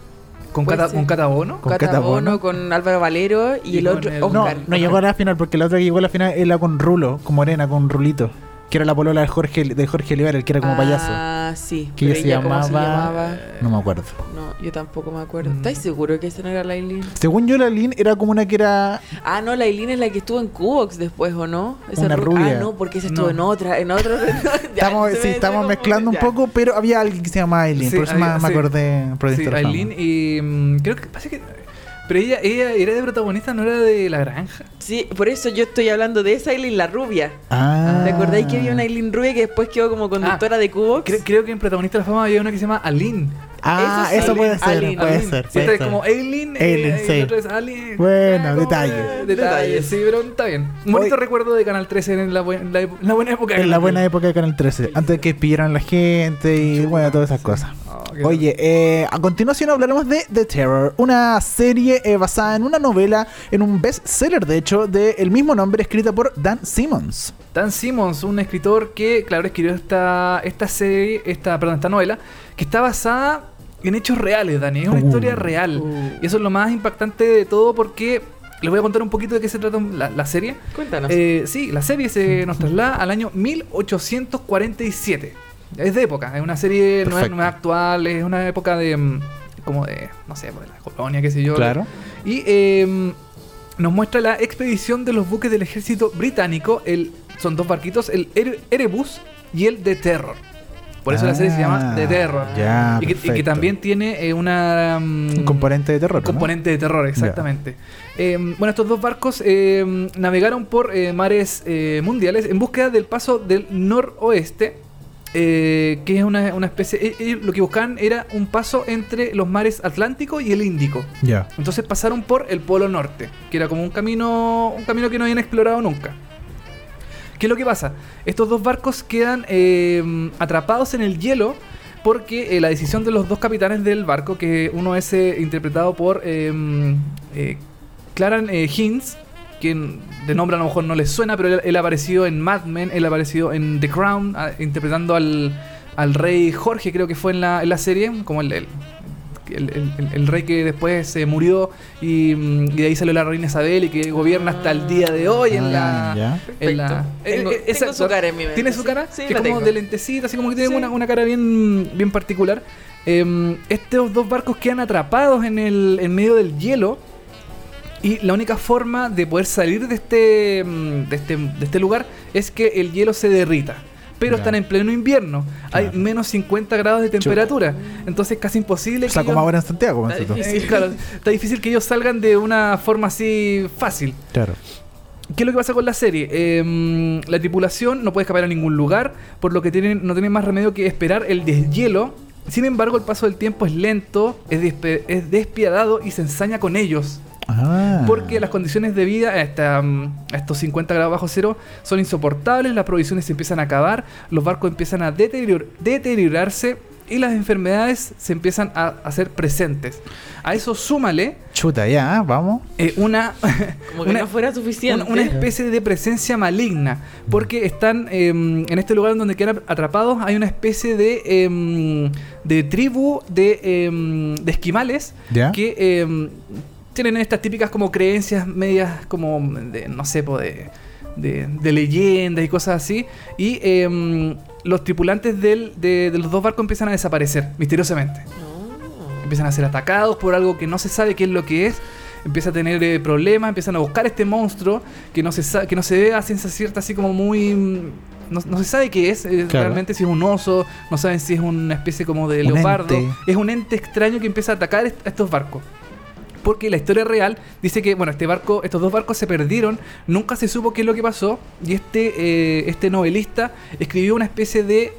Con, Cata, ser. con Cata Bono. Con Cata Cata Bono. Bono, con Álvaro Valero y, Y el otro, el- No, Oscar. no llegó a la final porque la otra que llegó a la final era con Rulo, con Morena, con Rulito. Que era la polola de Jorge, de Jorge Oliver, el que era como payaso. Ah, sí. Que se ella, ¿cómo llamaba... se llamaba? No me acuerdo. No, yo tampoco me acuerdo. Mm. ¿Estás seguro que esa no era la Eileen? Según yo, la Eileen era como una que era... Ah, no, la Eileen es la que estuvo en Cubox después, ¿o no? Una ru- rubia. Ah, no, porque esa estuvo No. en otra, en otro. Estamos, sí, me- estamos me mezclando un poco, pero había alguien que se llama Eileen. Sí, por eso había- me, me sí. acordé. Por Sí. Aileen y mm, creo que pasa que pero ella ella era de protagonista, no era de la granja. Sí, por eso yo estoy hablando de esa Eileen, la rubia. Ah. ¿Te acordáis que había una Eileen rubia que después quedó como conductora de Cubox? Cre- creo que en protagonista de la fama había una que se llama Aline. Ah, Eso sí, eso puede ser, Alien, puede Alien. ser. Puede este es ser. como Alien, eh, Alien, y sí. otro es Alien. Bueno, Ah, eh, Detalles, Detalles. sí, pero está bien. Un bonito Hoy- recuerdo de Canal 13 en la, buen- la, la buena época. de En la Canal buena 13. época de Canal 13, antes de que pillaran la gente y bueno, todas esas cosas. Qué Oye, eh, a continuación hablaremos de The Terror, una serie eh, basada en una novela, en un bestseller de hecho, del mismo nombre, escrita por Dan Simmons. Dan Simmons, un escritor que, claro, escribió esta, esta serie, esta, perdón, esta novela, que está basada en hechos reales, Dani. Es una Uh. historia real. Uh. Y eso es lo más impactante de todo porque les voy a contar un poquito de qué se trata la, la serie. Cuéntanos. Eh, sí, la serie se nos traslada al año 1847. Es de época, es una serie no es, Perfecto. no es actual, es una época de. mm, como de. no sé, pues, de la colonia, qué sé yo. Claro. Y eh, nos muestra la expedición de los buques del ejército británico. El, son dos barquitos, el Ere- Erebus y el The Terror. Por eso la serie se llama Ah, The Terror. Ya, y, que, y que perfecto. también tiene eh, una... mm, Un componente de terror. un ¿no? componente de terror, exactamente. Eh, bueno, estos dos barcos eh, navegaron por eh, mares eh, mundiales en búsqueda del paso del noroeste, que es una, una especie... lo que buscaban era un paso entre los mares Atlántico y el Índico. Ya. Entonces pasaron por el Polo Norte, que era como un camino, un camino que no habían explorado nunca. ¿Qué es lo que pasa? Estos dos barcos quedan eh, atrapados en el hielo porque eh, la decisión de los dos capitanes del barco, que uno es eh, interpretado por Claran Hinds, quien de nombre a lo mejor no les suena, pero él, él ha aparecido en Mad Men, él ha aparecido en The Crown, ah, interpretando al, al rey Jorge, creo que fue en la, en la serie, como el, el, el- el- el- el rey que después se murió y, mm, y de ahí salió la reina Isabel y que gobierna hasta el día de hoy en la... Ah, ya. en la- Tengo- tengo exacto. su cara en mi mente, ¿Tiene su cara? Sí, que la es como tengo. de lentecita, así como que tiene Sí. una, una cara bien, bien particular. Eh, estos dos barcos quedan atrapados en, el, en medio del hielo. Y la única forma de poder salir de este, mm, de este, de este lugar es que el hielo se derrita. Pero Ya. están en pleno invierno. Hay menos 50 grados de temperatura. Entonces es casi imposible O sea, que como ellos- ahora en Santiago, Está difícil. Claro, está difícil que ellos salgan de una forma así fácil. Claro. ¿Qué es lo que pasa con la serie? Eh, la tripulación no puede escapar a ningún lugar, por lo que tienen, no tienen más remedio que esperar el deshielo. Sin embargo, el paso del tiempo es lento, es, es despiadado y se ensaña con ellos. Ah. Porque las condiciones de vida a, mm, a estos 50 grados bajo cero son insoportables, las provisiones se empiezan a acabar, los barcos empiezan a deterior- deteriorarse y las enfermedades se empiezan a hacer presentes. A eso súmale Chuta, ya, vamos. eh, una, Como que una- no fuera suficiente. una, una especie de presencia maligna. Porque están em, en este lugar donde quedan atrapados, hay una especie de, em, de tribu de, em, de esquimales ¿Ya? que tienen estas típicas como creencias medias como de, no sé, de, de, de leyendas y cosas así. Y em, los tripulantes del- de, de los dos barcos empiezan a desaparecer misteriosamente No. empiezan a ser atacados por algo que no se sabe qué es lo que es, empieza a tener eh, problemas, empiezan a buscar este monstruo que no se que no se ve a ciencia cierta así como muy mm, no, no se sabe qué es, eh, Claro. realmente si es un oso, no saben si es una especie como de Un leopardo, ente. es un ente extraño que empieza a atacar est- a estos barcos. Porque la historia real dice que, bueno, este barco, estos dos barcos se perdieron, nunca se supo qué es lo que pasó, y este, eh, este novelista escribió una especie de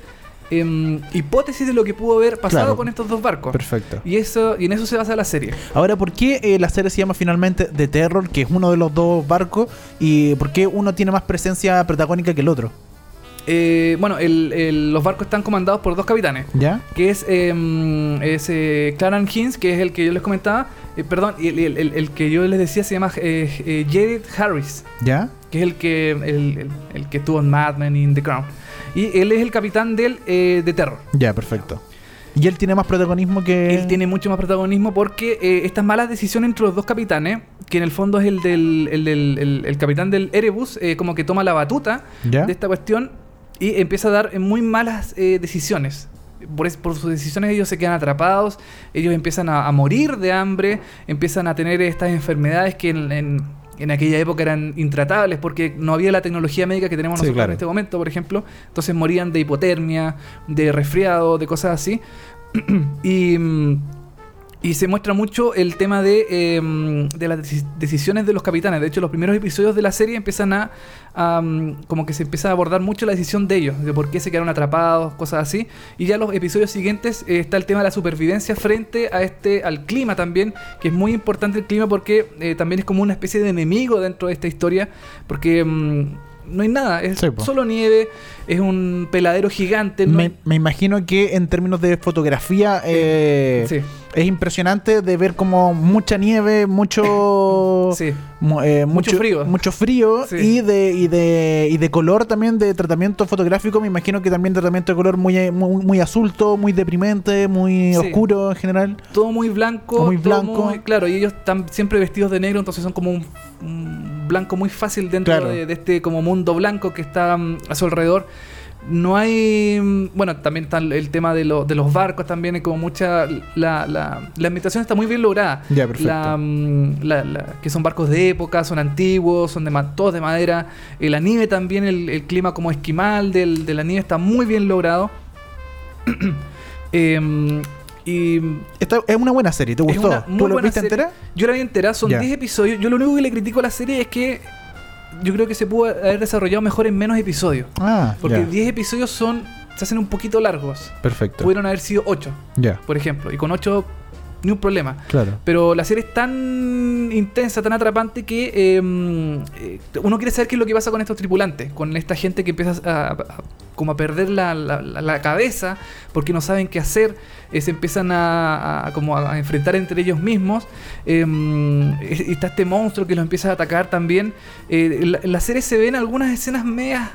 em, hipótesis de lo que pudo haber pasado Claro. con estos dos barcos. Perfecto. Y eso y en eso se basa la serie. Ahora, ¿por qué eh, la serie se llama finalmente The Terror, que es uno de los dos barcos? ¿Y por qué uno tiene más presencia protagónica que el otro? Eh, bueno, el- el- los barcos están comandados por dos capitanes. ¿Ya? Que es, eh, es eh, Claran Hinds, que es el que yo les comentaba. eh, perdón, el, el- que yo les decía se llama eh, eh, Jared Harris, ¿Ya? que es el que, el, que estuvo en Mad Men y en The Crown. Y él es el capitán del de Terror. Ya, perfecto. ¿Y él tiene más protagonismo que...? Él tiene mucho más protagonismo porque eh, estas malas decisiones entre los dos capitanes, que en el fondo es el del el, del- el- el capitán del Erebus, eh, como que toma la batuta ¿Ya? de esta cuestión y empieza a dar eh, muy malas eh, decisiones. Por, es- por sus decisiones ellos se quedan atrapados, ellos empiezan a, a morir de hambre, empiezan a tener estas enfermedades que en, en- en aquella época eran intratables porque no había la tecnología médica que tenemos Sí, nosotros claro. en este momento, por ejemplo. Entonces morían de hipotermia, de resfriado, de cosas así. y mm, Y se muestra mucho el tema de, eh, de las deci- decisiones de los capitanes. De hecho, los primeros episodios de la serie empiezan a, a, como que se empieza a abordar mucho la decisión de ellos, de por qué se quedaron atrapados, cosas así. Y ya los episodios siguientes eh, está el tema de la supervivencia frente a este, al clima también, que es muy importante el clima porque eh, también es como una especie de enemigo dentro de esta historia, porque mm, no hay nada, es Sí, solo nieve, es un peladero gigante. no Me, imagino que en términos de fotografía eh, Sí. es impresionante de ver como mucha nieve, mucho Sí. eh, Mucho frío. mucho frío Sí. y de y de y de color también de tratamiento fotográfico. Me imagino que también tratamiento de color muy muy, muy azulto, muy deprimente, muy oscuro en general. todo muy blanco. Muy todo blanco. muy- claro, y ellos están siempre vestidos de negro, entonces son como un, un blanco muy fácil dentro Claro. de, de este como mundo blanco que está mm, a su alrededor. No hay. mm, Bueno, también está el tema de, lo- de los barcos, también hay como mucha. La, la, la ambientación está muy bien lograda. Ya, perfecto. La, mm, la- que son barcos de época, son antiguos, son de todos de madera. Eh, la nieve también, el, el clima como esquimal del, de la nieve está muy bien logrado. Em, y Esta es una buena serie, ¿te gustó? ¿Tú lo viste serie. entera? Yo la vi entera, son Ya. 10 episodios. Yo lo único que le critico a la serie es que yo creo que se pudo haber desarrollado mejor en menos episodios. Ah, Porque ya. 10 episodios son se hacen un poquito largos. Perfecto. Pudieron haber sido 8, Ya, por ejemplo. Y con 8 ni un problema. claro. Pero la serie es tan intensa, tan atrapante que eh, eh, uno quiere saber qué es lo que pasa con estos tripulantes, con esta gente que empieza a, a- como a perder la, la- cabeza porque no saben qué hacer, eh, se empiezan a, a- como a, enfrentar entre ellos mismos. eh, y está este monstruo que los empieza a atacar también. Eh, en, la, en la serie se ven algunas escenas medias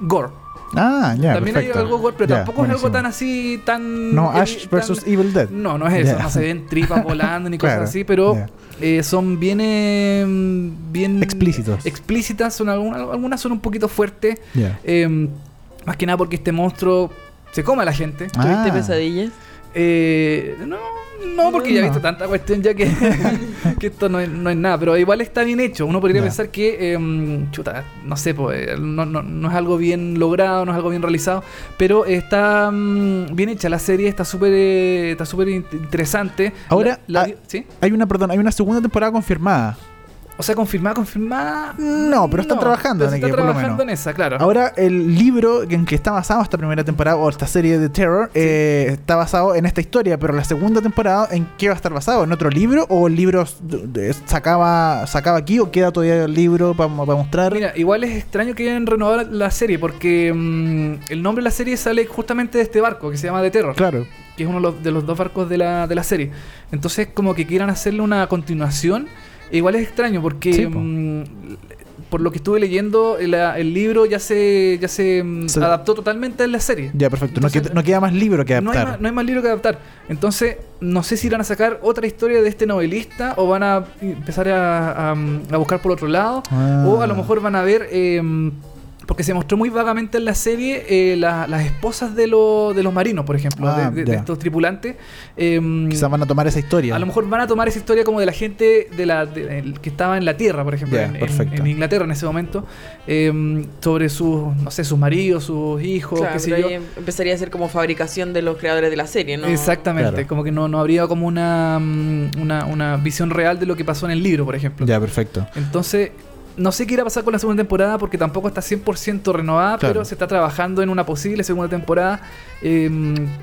gore. Ah, ya, También perfecto. hay algo gore, pero tampoco es algo tan así, tan... No, eh, Ash tan- vs Evil Dead. no, no es eso, no se ven tripas volando ni cosas Claro, así, pero eh, son bien, eh, bien Explícitos. explícitas, son algunas, algunas son un poquito fuertes, eh, más que nada porque este monstruo se come a la gente. Ah. ¿Tuviste pesadillas? Eh, no, no, porque ya he visto tanta cuestión ya que, que esto no es, no es nada, pero igual está bien hecho. Uno podría pensar que, eh, chuta, no sé, pues, no, no- no es algo bien logrado, no es algo bien realizado, pero está mm, bien hecha la serie, está súper eh, está súper in- interesante. Ahora, La- la ah, ¿sí? Hay una, perdón, hay una segunda temporada confirmada. O sea, confirmada, confirmada. No, pero están trabajando en aquello, por lo trabajando menos. en esa, claro. Ahora, el libro en que está basado esta primera temporada, o esta serie de Terror, eh, está basado en esta historia, pero la segunda temporada, ¿en qué va a estar basado? ¿En otro libro? ¿O el libro sacaba, sacaba aquí o queda todavía el libro para mostrar? Mira, igual es extraño que hayan renovado la serie porque mm, el nombre de la serie sale justamente de este barco que se llama The Terror. Claro. que es uno de los, de los dos barcos de la, de la serie. Entonces, como que quieran hacerle una continuación, igual es extraño porque Sí, po. mm, por lo que estuve leyendo, la- el libro ya se, ya se, mm, Se- adaptó totalmente a la serie. Ya, perfecto. No queda, no queda más libro que No hay, adaptar. más, no hay más libro que adaptar. Entonces, no sé si van a sacar otra historia de este novelista o van a empezar a, a- a buscar por otro lado. Ah. O a lo mejor van a ver, eh, porque se mostró muy vagamente en la serie, eh, la- las esposas de, lo- de los marinos, por ejemplo, Ah, de, de- de ya. estos tripulantes. eh, Quizás van a tomar esa historia. a lo mejor van a tomar esa historia como de la gente de la, de- que estaba en la Tierra, por ejemplo, Ya, en, en- perfecto. en Inglaterra en ese momento, eh, sobre sus, no sé, sus maridos, sus hijos, Claro, qué sé yo. ahí em- empezaría a ser como fabricación de los creadores de la serie, ¿no? Exactamente, Claro. como que no, no habría como una, mm, una, una visión real de lo que pasó en el libro, por ejemplo. Ya, perfecto. Entonces, no sé qué irá a pasar con la segunda temporada porque tampoco está 100% renovada, Claro. pero se está trabajando en una posible segunda temporada. Eh,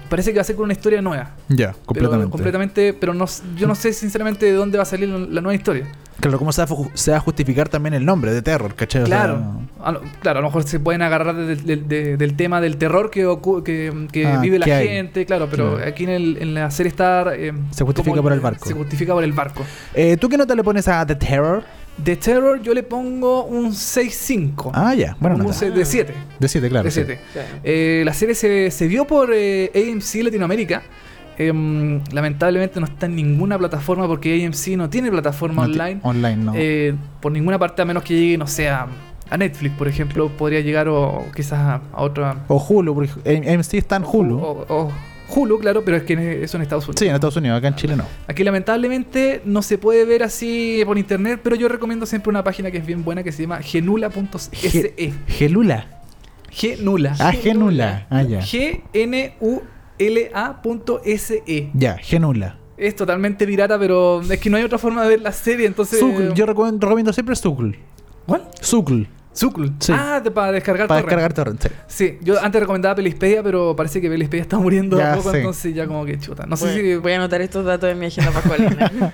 parece que va a ser con una historia nueva. Ya, Pero, completamente. completamente, pero no, yo no sé sinceramente de dónde va a salir la nueva historia. Claro, ¿cómo se va, a justificar también el nombre de Terror, ¿cachai? O sea, Claro, a lo, claro, a lo mejor se pueden agarrar del- tema del terror que, que, que Ah, vive la hay. gente, claro, pero Claro. aquí en, el- en la serie está... eh, Se justifica por el barco. Se justifica por el barco. Eh, ¿Tú qué nota le pones a The Terror? De Terror yo le pongo un 6.5. Ah, ya, bueno, un de 7. De 7, claro. de sí. 7. Claro. Eh, la serie se, se vio por eh, AMC Latinoamérica. Em, lamentablemente no está en ninguna plataforma porque AMC no tiene plataforma No online. Online, no. Eh, por ninguna parte, a menos que llegue, no sé, a, a Netflix, por ejemplo, podría llegar o quizás a, a otra. o Hulu, porque AMC está en Hulu. O, o Hulu, claro, pero es que eso en Estados Unidos. sí, en Estados Unidos, acá en Chile no. Aquí lamentablemente no se puede ver así por internet, pero yo recomiendo siempre una página que es bien buena que se llama genula.se. Ge- Gelula. Genula. Ah, Genula. Ah, ya. G-N-U-L-A.se. Ya, Genula. es totalmente pirata, pero es que no hay otra forma de ver la serie, entonces... Yo recomiendo, siempre Zuckl. ¿Cuál? Zuckl, Zuckl. Sí. Ah, de- para descargar para torrent. descargar torrent. sí. Sí, yo antes recomendaba Pelispedia, pero parece que Pelispedia está muriendo Ya, a poco, sí. entonces ya como que chuta. No sé Voy, si... voy a anotar estos datos en mi agenda pascualina.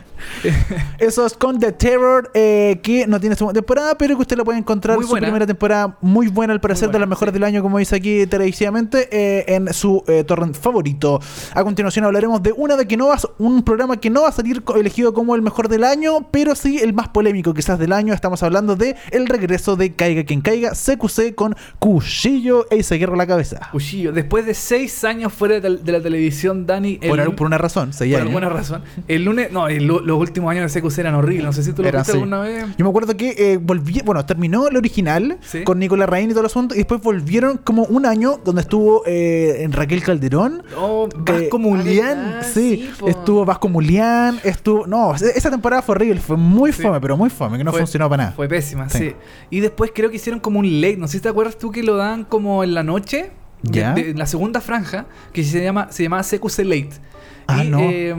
Eso es con The Terror, eh, que no tiene segunda temporada, pero que usted lo puede encontrar Muy su buena. primera temporada muy buena al parecer, de buena, las mejores sí. del año, como dice aquí televisivamente, eh, en su eh, torrent favorito. A continuación hablaremos de una de que no va a, un programa que no va a salir co- elegido como el mejor del año, pero sí el más polémico quizás del año. Estamos hablando de el regreso de Caiga quien caiga, CQC con Cuchillo e Guerra a la cabeza. Cuchillo. Después de seis años fuera de, de la televisión, Dani... el Por, una razón, seis por años. alguna razón. El lunes... No, el los últimos años de CQC eran horribles. No sé si tú lo viste alguna vez. Yo me acuerdo que eh, volví, bueno, terminó el original Sí. con Nicolás Raín y todo el asunto, y después volvieron como un año donde estuvo eh, en Raquel Calderón. Oh, Eh, Vasco Mulián. Ah, sí, sí, estuvo Vasco Mulián, estuvo. No, esa temporada fue horrible, fue muy Sí. fome, pero muy fome, que no Fue- funcionó para nada. Fue pésima, Sí. sí. Y después creo que hicieron como un late. No sé si te acuerdas tú que lo dan como en la noche. de- Ya. de- en la segunda franja, que se llama se llamaba CQC Late. Ah, y, no. eh,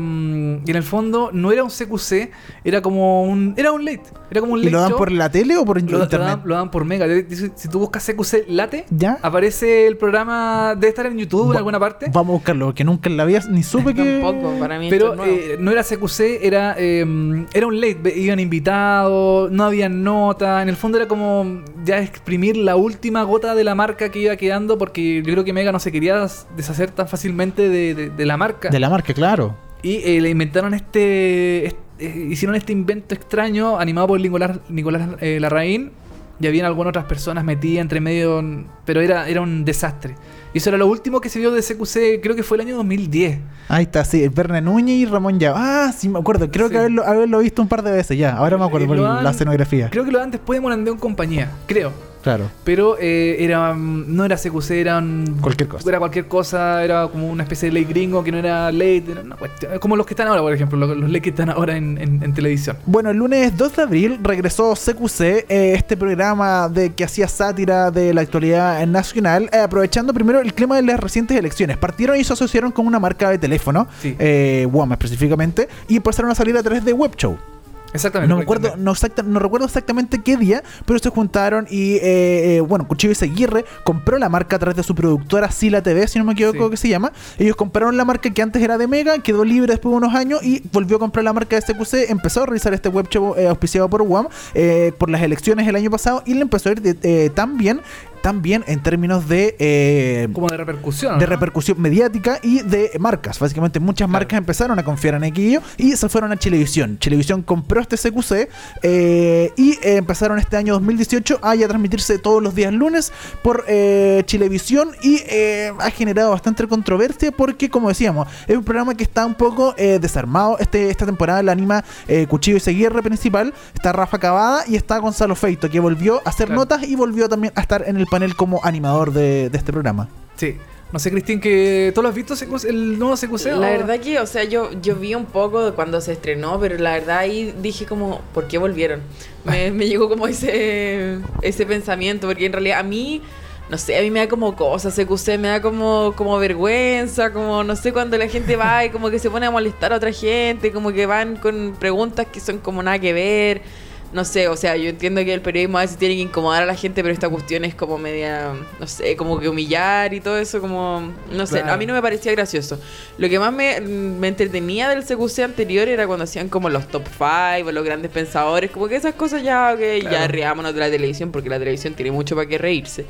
y en el fondo no era un CQC, era como un era un late. Era como un ¿Y late lo dan show. por la tele o por lo, lo dan, lo dan por mega. Si tú buscas CQC Late, ¿Ya? aparece el programa, debe estar en YouTube en Va- alguna parte. Vamos a buscarlo, porque nunca en la vida ni supe que. Tampoco, para mí Pero eh, no era CQC, era, eh, era un late. Iban invitados, no había nota. En el fondo era como ya exprimir la última gota de la marca que iba quedando, porque yo creo que Mega no se quería deshacer tan fácilmente de, de- de la marca. De la marca, claro. Y eh, le inventaron este, est- eh, hicieron este invento extraño animado por Nicolás, Nicolás eh, Larraín. Y habían algunas otras personas metidas entre medio, pero era, era un desastre. Y eso era lo último que se vio de CQC, creo que fue el año 2010. Ahí está, sí, Verne Núñez y Ramón Ya. Ah, sí, me acuerdo. Creo Sí. que haberlo, haberlo visto un par de veces ya. Ahora me acuerdo por la escenografía. Creo que lo dan después de Morandeo en compañía, creo. Claro. Pero eh, era mm, no era CQC, era un- Cualquier cosa. Era cualquier cosa, era como una especie de ley gringo que no era ley, era una cuestión- como los que están ahora, por ejemplo, los, los leyes que están ahora en, en- en televisión. Bueno, el lunes 2 de abril regresó CQC, eh, este programa de que hacía sátira de la actualidad nacional, eh, aprovechando primero el clima de las recientes elecciones. Partieron y se asociaron con una marca de teléfono, Sí. eh, WOM específicamente, y empezaron a salir a través de web show. Exactamente. No me acuerdo, no, exacta- no recuerdo exactamente qué día, pero se juntaron y eh, eh, bueno, Cuchillo y Seguirre compró la marca a través de su productora Sila TV, si no me equivoco Sí. que se llama. Ellos compraron la marca que antes era de Mega, quedó libre después de unos años y volvió a comprar la marca de SQC, empezó a realizar este web show eh, auspiciado por WAM eh, por las elecciones el año pasado y le empezó a ir de- eh, tan bien, tan bien en términos de eh, Como de repercusión. de ¿no? repercusión mediática y de marcas. Básicamente muchas marcas empezaron a confiar en aquello y se fueron a Chilevisión. Chilevisión compró este CQC eh, y eh, empezaron este año 2018 a ya transmitirse todos los días lunes por eh, Chilevisión y eh, ha generado bastante controversia porque, como decíamos, es un programa que está un poco desarmado. Este, esta temporada la anima Cuchillo y Seguirre principal. Está Rafa Cavada y está Gonzalo Feito, que volvió a hacer Claro. notas y volvió también a estar en el panel como animador de, de este programa. Sí. No sé, Cristín, que ¿tú lo has visto el nuevo CQC? La verdad que, o sea, yo, yo vi un poco de cuando se estrenó, pero la verdad ahí dije como, ¿por qué volvieron? Me, me llegó como ese, ese pensamiento, porque en realidad a mí, no sé, a mí me da como cosas, CQC, me da como, como vergüenza, como, no sé, cuando la gente va y como que se pone a molestar a otra gente, como que van con preguntas que son como nada que ver. No sé, o sea, yo entiendo que el periodismo a veces tiene que incomodar a la gente, pero esta cuestión es como media, no sé, como que humillar y todo eso, como, no sé, Claro. a mí no me parecía gracioso. Lo que más me, me entretenía del CQC anterior era cuando hacían como los top 5 o los grandes pensadores, como que esas cosas ya, ok, ya Claro. riámonos de la televisión, porque la televisión tiene mucho para qué reírse.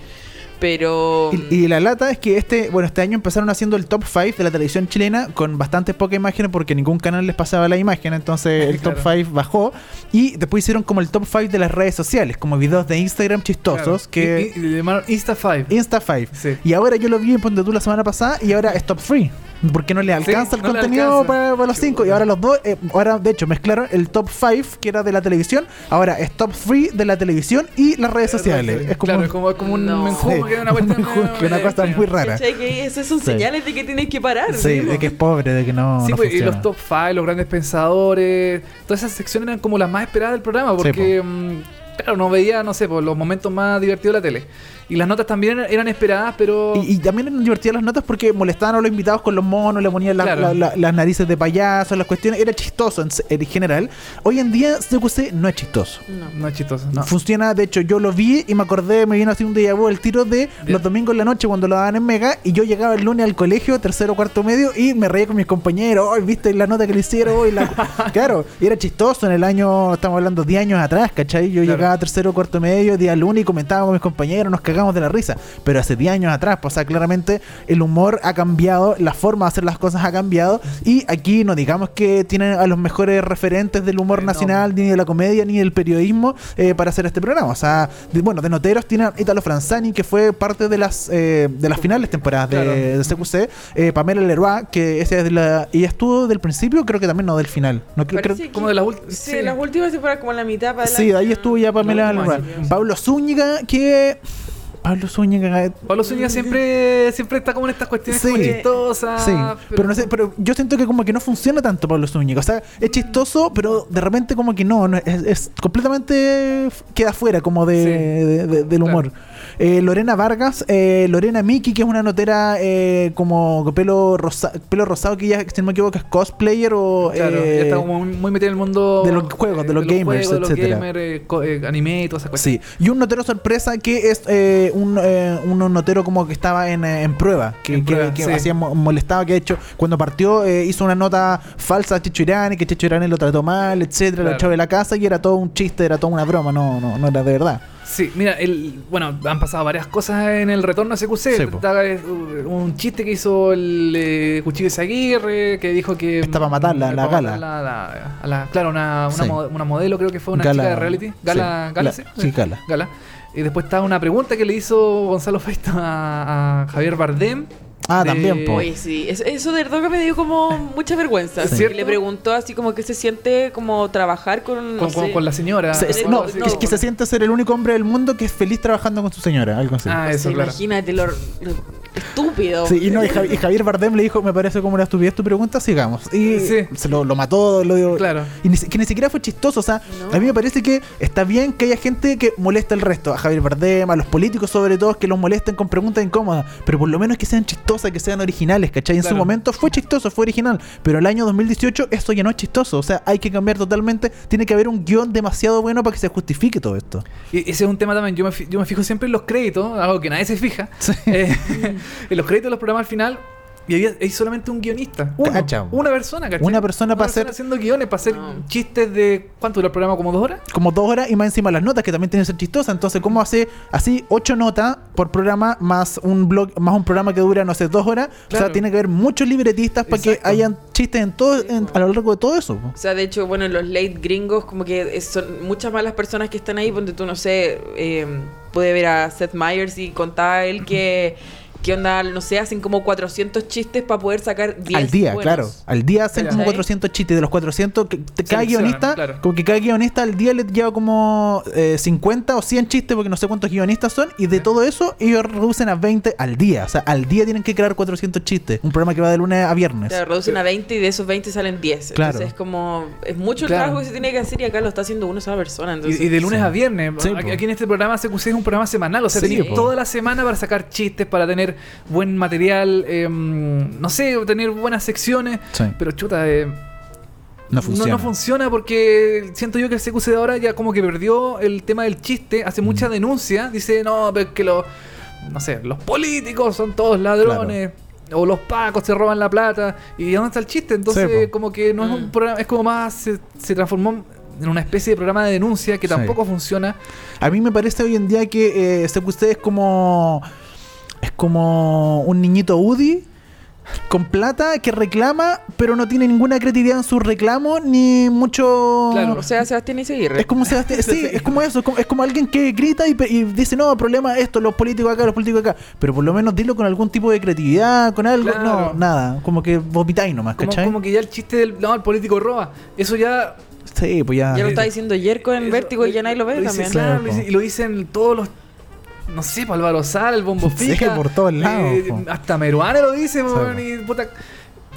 Pero... Y, y la lata es que este, bueno, este año empezaron haciendo el top 5 de la televisión chilena con bastantes pocas imágenes porque ningún canal les pasaba la imagen, entonces el top Claro. 5 bajó y después hicieron como el top 5 de las redes sociales, como videos de Instagram chistosos Claro. que Y, y- y le llamaron Insta 5. Insta 5. Sí. Y ahora yo lo vi en Ponte tú la semana pasada y ahora es top 3. Porque no le alcanza el no contenido alcanza. Para, para los 5. Y ahora los dos, eh, ahora de hecho mezclaron el top 5 que era de la televisión, ahora es top 3 de la televisión y las redes sociales. Es como, Claro, es como, un No. menjugo, Sí, que es una cuestión que cosa muy rara. Que esas son Sí. señales de que tienes que parar. Sí, ¿sí? de que es pobre, de que no. Sí, no pues, y los top 5, los grandes pensadores, todas esas secciones eran como las más esperadas del programa, porque, mm, claro, no veía, no sé, por los momentos más divertidos de la tele. Y las notas también eran esperadas, pero. Y, y también eran divertidas las notas porque molestaban a los invitados con los monos, le ponían la- Claro. la- la- las narices de payaso, las cuestiones. Era chistoso en, en general. Hoy en día CQC no es chistoso. No. No es chistoso. No. Funciona, de hecho, yo lo vi y me acordé, me vino así un déjà vu el tiro de los domingos en la noche cuando lo daban en Mega. Y yo llegaba el lunes al colegio, tercero, cuarto medio, y me reía con mis compañeros. Hoy viste la nota que le hicieron hoy. La... claro, y era chistoso en el año, estamos hablando 10 años atrás, ¿cachai? Yo Claro. llegaba tercero, cuarto medio, día lunes y comentaba con mis compañeros, nos cagamos de la risa. Pero hace 10 años atrás, pues, o sea, claramente el humor ha cambiado, la forma de hacer las cosas ha cambiado. Y aquí no digamos que tienen a los mejores referentes del humor Eh, no. nacional, ni de la comedia, ni del periodismo eh, para hacer este programa. O sea, de- bueno, de noteros tiene a Italo Franzani, que fue parte de las eh, de las finales temporadas de, Claro. de CQC. eh, Pamela Leroy, que esa es de la. Y estuvo del principio, creo que también no del final. No, creo, creo- Parece como que- de las últimas- Sí, sí. las últimas se fueron como en la mitad para Sí, ahí estuvo ya Pamela No, Leroy. no, Pablo Zúñiga, que. Pablo Zúñiga. eh, Pablo Zúñiga siempre, siempre está como en estas cuestiones Sí. chistosas. Sí, pero, no sé, pero yo siento que como que no funciona tanto Pablo Zúñiga. O sea, es chistoso, pero de repente como que no, no, es, es completamente queda fuera como de, Sí. de- de- del humor. Eh, Lorena Vargas, eh, Lorena Miki, que es una notera eh, como pelo, rosa, pelo rosado, que ya, si no me equivoco, es cosplayer o... Claro, eh, ya está como muy muy metida en el mundo de los juegos, de los gamers, juegos, de los etcétera. eh, eh, anime y todas esas cosas. Sí, y un notero sorpresa que es eh, un, eh, un notero como que estaba en, eh, en prueba, que, En que- prueba, que sí. hacía mo- molestaba, que de hecho cuando partió eh, hizo una nota falsa a Checho Irán y que Checho Irán lo trató mal, etcétera, lo Claro. echó de la casa y era todo un chiste, era toda una broma, no, no, no era de verdad. Sí, mira, el, bueno, han pasado varias cosas en el retorno a CQC. Sí, eh, un chiste que hizo el eh, Cuchillo de Zaguirre, que dijo que... Está para matarla, mm, la para gala. la- a la- claro, una, una, Sí. mo- una modelo creo que fue una Gala- chica de reality. Gala, sí, Gala, la- sí. sí, Gala. Gala. Y después estaba una pregunta que le hizo Gonzalo Feito a, a Javier Bardem. Ah, también, po. Oye, sí, es- eso de verdad que me dio como mucha vergüenza. Sí. Le preguntó así como que se siente como trabajar con, no Con, con- sé. con la señora. Se- no, así. que, que se siente ser el único hombre del mundo que es feliz trabajando con su señora, algo así. Ah, eso, sea, claro. Imagínate lo, lo estúpido. Sí, y, no, y, Javi- y Javier Bardem le dijo, me parece como una estupidez tu pregunta, sigamos. Y Sí. se lo, lo mató, lo dio. Claro. Y ni, que ni siquiera fue chistoso. O sea, No. a mí me parece que está bien que haya gente que molesta al resto. A Javier Bardem, a los políticos sobre todo, que los molesten con preguntas incómodas. Pero por lo menos que sean chistosas, que sean originales, ¿cachai? En su momento fue chistoso, fue original. Pero el año 2018 esto ya no es chistoso. O sea, hay que cambiar totalmente. Tiene que haber un guion demasiado bueno para que se justifique todo esto. Y ese es un tema también. Yo me, yo me fijo siempre en los créditos, algo que nadie se fija. Eh, en los créditos de los programas al final. Y había hay solamente un guionista. Uno, Cacha. una persona, ¿cachai? Una persona para hacer- haciendo guiones, para hacer No. chistes de. ¿Cuánto dura el programa? ¿Como dos horas? como dos horas y más encima las notas que también tienen que ser chistosas. Entonces, ¿cómo hace así ocho notas por programa más un blog, más un programa que dura, no sé, dos horas? O sea, tiene que haber muchos libretistas para que hayan chistes en todo, en- a lo largo de todo eso. po. O sea, de hecho, bueno, los late gringos, como que son muchas más las personas que están ahí, donde tú, no sé, eh, puede ver a Seth Meyers y contaba él que, que onda, no sé, hacen como 400 chistes para poder sacar 10 Al día, buenos. claro. Al día hacen como ¿Cachai? 400 chistes. De los 400, que, te- cada guionista, claro. como que cada guionista al día le lleva como eh, 50 o 100 chistes, porque no sé cuántos guionistas son. Y de todo eso, ellos reducen a 20 al día. O sea, al día tienen que crear 400 chistes. Un programa que va de lunes a viernes. Te reducen a 20 y de esos 20 salen 10. Claro. Entonces es como, es mucho el Claro. trabajo que se tiene que hacer y acá lo está haciendo una sola persona. Entonces, Y, y de lunes sí. a viernes. Sí, aquí, po. en este programa CQC es un programa semanal. O sea, Sí, tenés toda la semana para sacar chistes, para tener buen material. eh, no sé, tener buenas secciones. Sí. Pero chuta, eh, No funciona. No, funciona porque siento yo que el CQC de ahora ya como que perdió el tema del chiste, hace Mm. mucha denuncia, dice, no, pero es que los, no sé, los políticos son todos ladrones. O los pacos se roban la plata. ¿Y dónde está el chiste? Entonces, Sí, como que no es un Mm. programa, es como más, se, se transformó en una especie de programa de denuncia que Sí. tampoco funciona. A mí me parece hoy en día que eh, CQC es como. Es como un niñito Woody con plata que reclama, pero no tiene ninguna creatividad en su reclamo ni mucho. Claro. o sea, Sebastián Izaguirre. Es como Sebastián- sí, es como eso, es como, es como alguien que grita y, y dice, no, problema esto, los políticos acá, los políticos acá. Pero por lo menos dilo con algún tipo de creatividad, con algo. Claro. No, nada. Como que vomitáis nomás, Como, ¿cachai? como que ya el chiste del, no, el político roba. Eso ya Sí, pues ya. Ya lo está diciendo Yerko en Vértigo y ya nadie lo ve también. claro, po. y lo dicen todos los. No sé, pues, Álvaro Sal, el Bombo Sí, por todos lados, eh, hasta Meruane lo dice, Sí, y puta.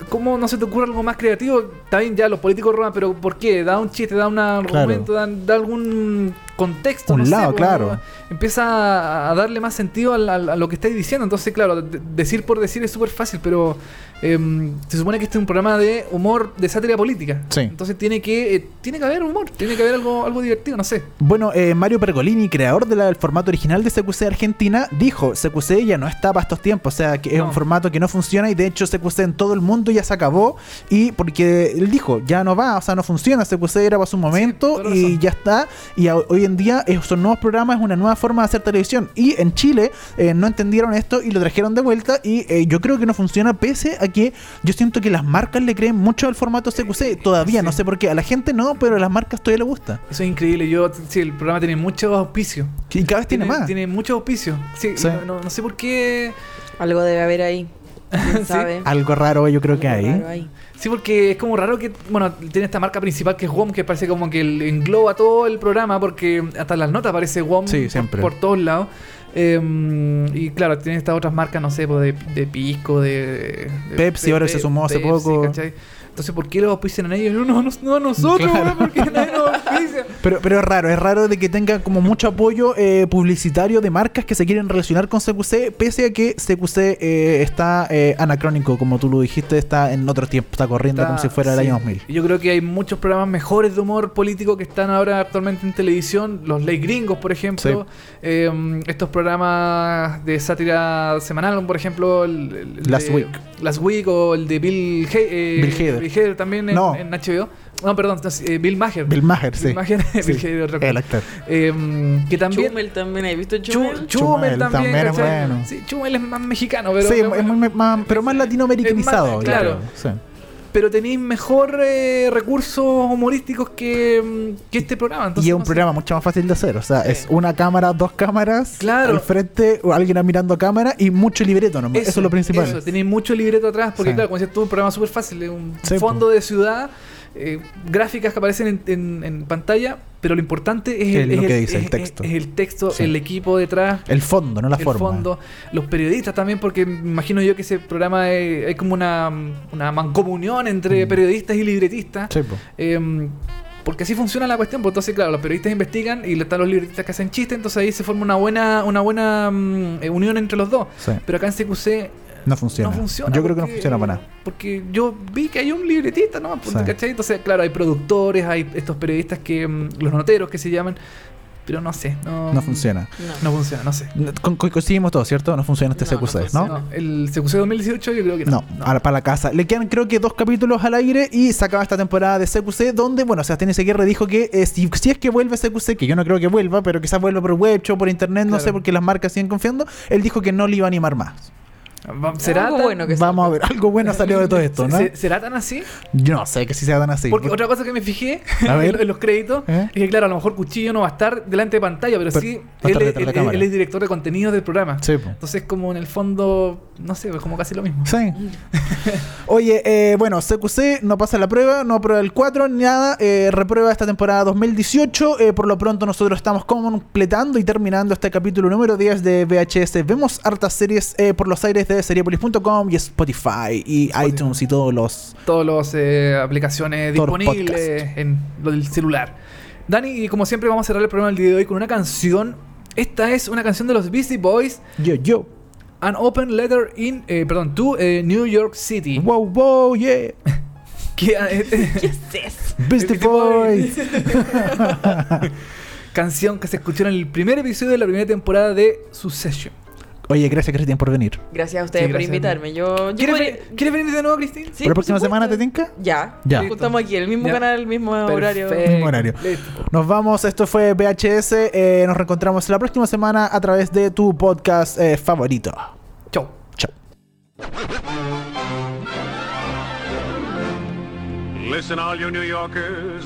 ¿Cómo no se te ocurre algo más creativo? Está bien, ya los políticos roban, pero ¿por qué? Da un chiste, da un argumento, da, da algún contexto. Un no sé, lado, po, claro. Empieza a- a darle más sentido al- a, lo que estáis diciendo. Entonces, claro, de- decir por decir es súper fácil, pero em, se supone que este es un programa de humor, de sátira política. Sí. Entonces tiene que, eh, tiene que haber humor, tiene que haber algo, algo divertido, no sé. Bueno, eh, Mario Pergolini, creador del formato original de CQC Argentina, dijo, CQC ya no está para estos tiempos, o sea, que es No. un formato que no funciona y de hecho CQC en todo el mundo ya se acabó y porque él dijo, ya no va, o sea, no funciona, CQC era para su momento y ya está y a- hoy en día estos nuevos programas es una nueva forma de hacer televisión y en Chile eh, no entendieron esto y lo trajeron de vuelta y eh, yo creo que no funciona pese a que yo siento que las marcas le creen mucho al formato CQC, todavía, Sí. no sé por qué, a la gente no, pero a las marcas todavía le gusta. Eso es increíble. Yo, sí, el programa tiene muchos auspicios. Y cada vez tiene, más. Tiene muchos auspicios. Sí, Sí. No, no- no sé por qué. Algo debe haber ahí. ¿Quién Sí. sabe? Algo raro yo creo que hay. raro. Sí, porque es como raro que, bueno, tiene esta marca principal que es WOM, que parece como que engloba todo el programa, porque hasta las notas aparece WOM Sí, por- siempre. Por, todos lados. Eh, y claro, tiene estas otras marcas, no sé, pues, de, de Pisco, de, de- Pepsi, de- ahora se sumó hace Pepsi, poco. ¿cachai? Entonces, ¿por qué lo auspician a ellos? No, no, no, no a nosotros, Claro. weón, porque nadie nos auspicia. Pero, pero es raro, es raro de que tenga como mucho apoyo eh, publicitario de marcas que se quieren relacionar con CQC, pese a que CQC eh, está eh, anacrónico, como tú lo dijiste, está en otro tiempo, está corriendo Está- como si fuera el sí. año 2000. Y Yo creo que hay muchos programas mejores de humor político que están ahora actualmente en televisión. Los Ley Gringos, por ejemplo. Eh, estos programas de sátira semanal, por ejemplo. El, Last de- Week. Last Week o el de Bill, He- eh, Bill Hader. también en, No. en HBO. No, perdón, eh, Bill Maher. Bill Maher, sí. Maher, Otro El actor. Eh, que también. Chumel también, ¿has visto Chu- Chumel? Chumel, Chumel también, también es bueno. Sí, Chumel es más mexicano, pero. sí, pero es muy, más, pero más latinoamericanizado. Más- claro. sí. pero tenéis mejor eh, recursos humorísticos que, mm, que este programa. Entonces, y es un no sé. programa mucho más fácil de hacer. O sea, Sí. es una cámara, dos cámaras, Claro. al frente, o alguien mirando a cámara y mucho libreto nomás. Eso, es lo principal. Eso, tenéis mucho libreto atrás, porque Sí. claro, como decías tú, un programa súper fácil, un Sí, fondo de ciudad, eh, gráficas que aparecen en, en- en pantalla, pero lo importante es, Es el, lo que texto. es el texto, Sí. el equipo detrás. El fondo, no la el forma. fondo, los periodistas también, porque imagino yo que ese programa eh, hay como una, una mancomunión entre Mm. periodistas y libretistas. Sí. Eh, porque así funciona la cuestión, pues entonces claro, los periodistas investigan y están los libretistas que hacen chistes, entonces ahí se forma una buena, una buena mm, eh, unión entre los dos. Sí. Pero acá en CQC No funciona. no funciona. Yo creo que no funciona para nada. Porque yo vi que hay un libretista, ¿no? Pues, Sí. ¿cachai? Entonces, claro, hay productores, hay estos periodistas que, mm, los noteros que se llaman, pero no sé, no, No funciona. No funciona, no sé. Con- con- Coincidimos todos, ¿cierto? No funciona este No, no CQC, ¿no? No, el CQC 2018 yo creo que no. No, ahora para la casa. Le quedan creo que dos capítulos al aire y se acaba esta temporada de CQC donde, bueno, Sebastián Izaguirre dijo que eh, si, si es que vuelve CQC, que yo no creo que vuelva, pero quizás vuelva por web o por internet, no sé, porque las marcas siguen confiando, él dijo que no le iba a animar más. Va- ¿Será Algo tan, bueno que Vamos a ver, algo bueno salió de todo esto, ¿no? se- ¿Será tan así? Yo no sé que si sea tan así. Porque otra cosa que me fijé A ver. en los créditos ¿Eh? es que, claro, a lo mejor Cuchillo no va a estar delante de pantalla, pero, Pero sí, él, es director de contenidos del programa. Sí. Entonces, como en el fondo, no sé, es como casi lo mismo. Sí. Oye, eh, bueno, CQC no pasa la prueba, no aprueba el 4 ni nada, eh, reprueba esta temporada 2018. eh, por lo pronto nosotros estamos completando y terminando este capítulo número 10 de VHS. Vemos hartas series eh, por los aires de seriepolis.com y Spotify y Spotify. iTunes y todos los... Todas las eh, aplicaciones Todos los disponibles en lo del celular. Dani, y como siempre, vamos a cerrar el programa del día de hoy con una canción. Esta es una canción de los Beastie Boys, Yo, yo. An Open Letter in, eh, perdón, to eh, New York City. Wow, wow, yeah. ¿Qué es eso? Beastie. Boys. canción que se escuchó en el primer episodio de la primera temporada de Succession. Oye, gracias Cristian por venir. Gracias a ustedes Sí, por invitarme. Yo, yo ¿Quieres, venir, ¿Quieres venir de nuevo, Cristín? Sí, ¿Para la próxima supuesto. semana te tinca? Ya. Ya. Nos juntamos aquí, el mismo Ya. canal, el mismo horario. Perfecto. Mismo horario. Listo. Nos vamos, esto fue VHS. eh, nos reencontramos la próxima semana a través de tu podcast eh, favorito. Chau. Chao. Listen, all you New Yorkers.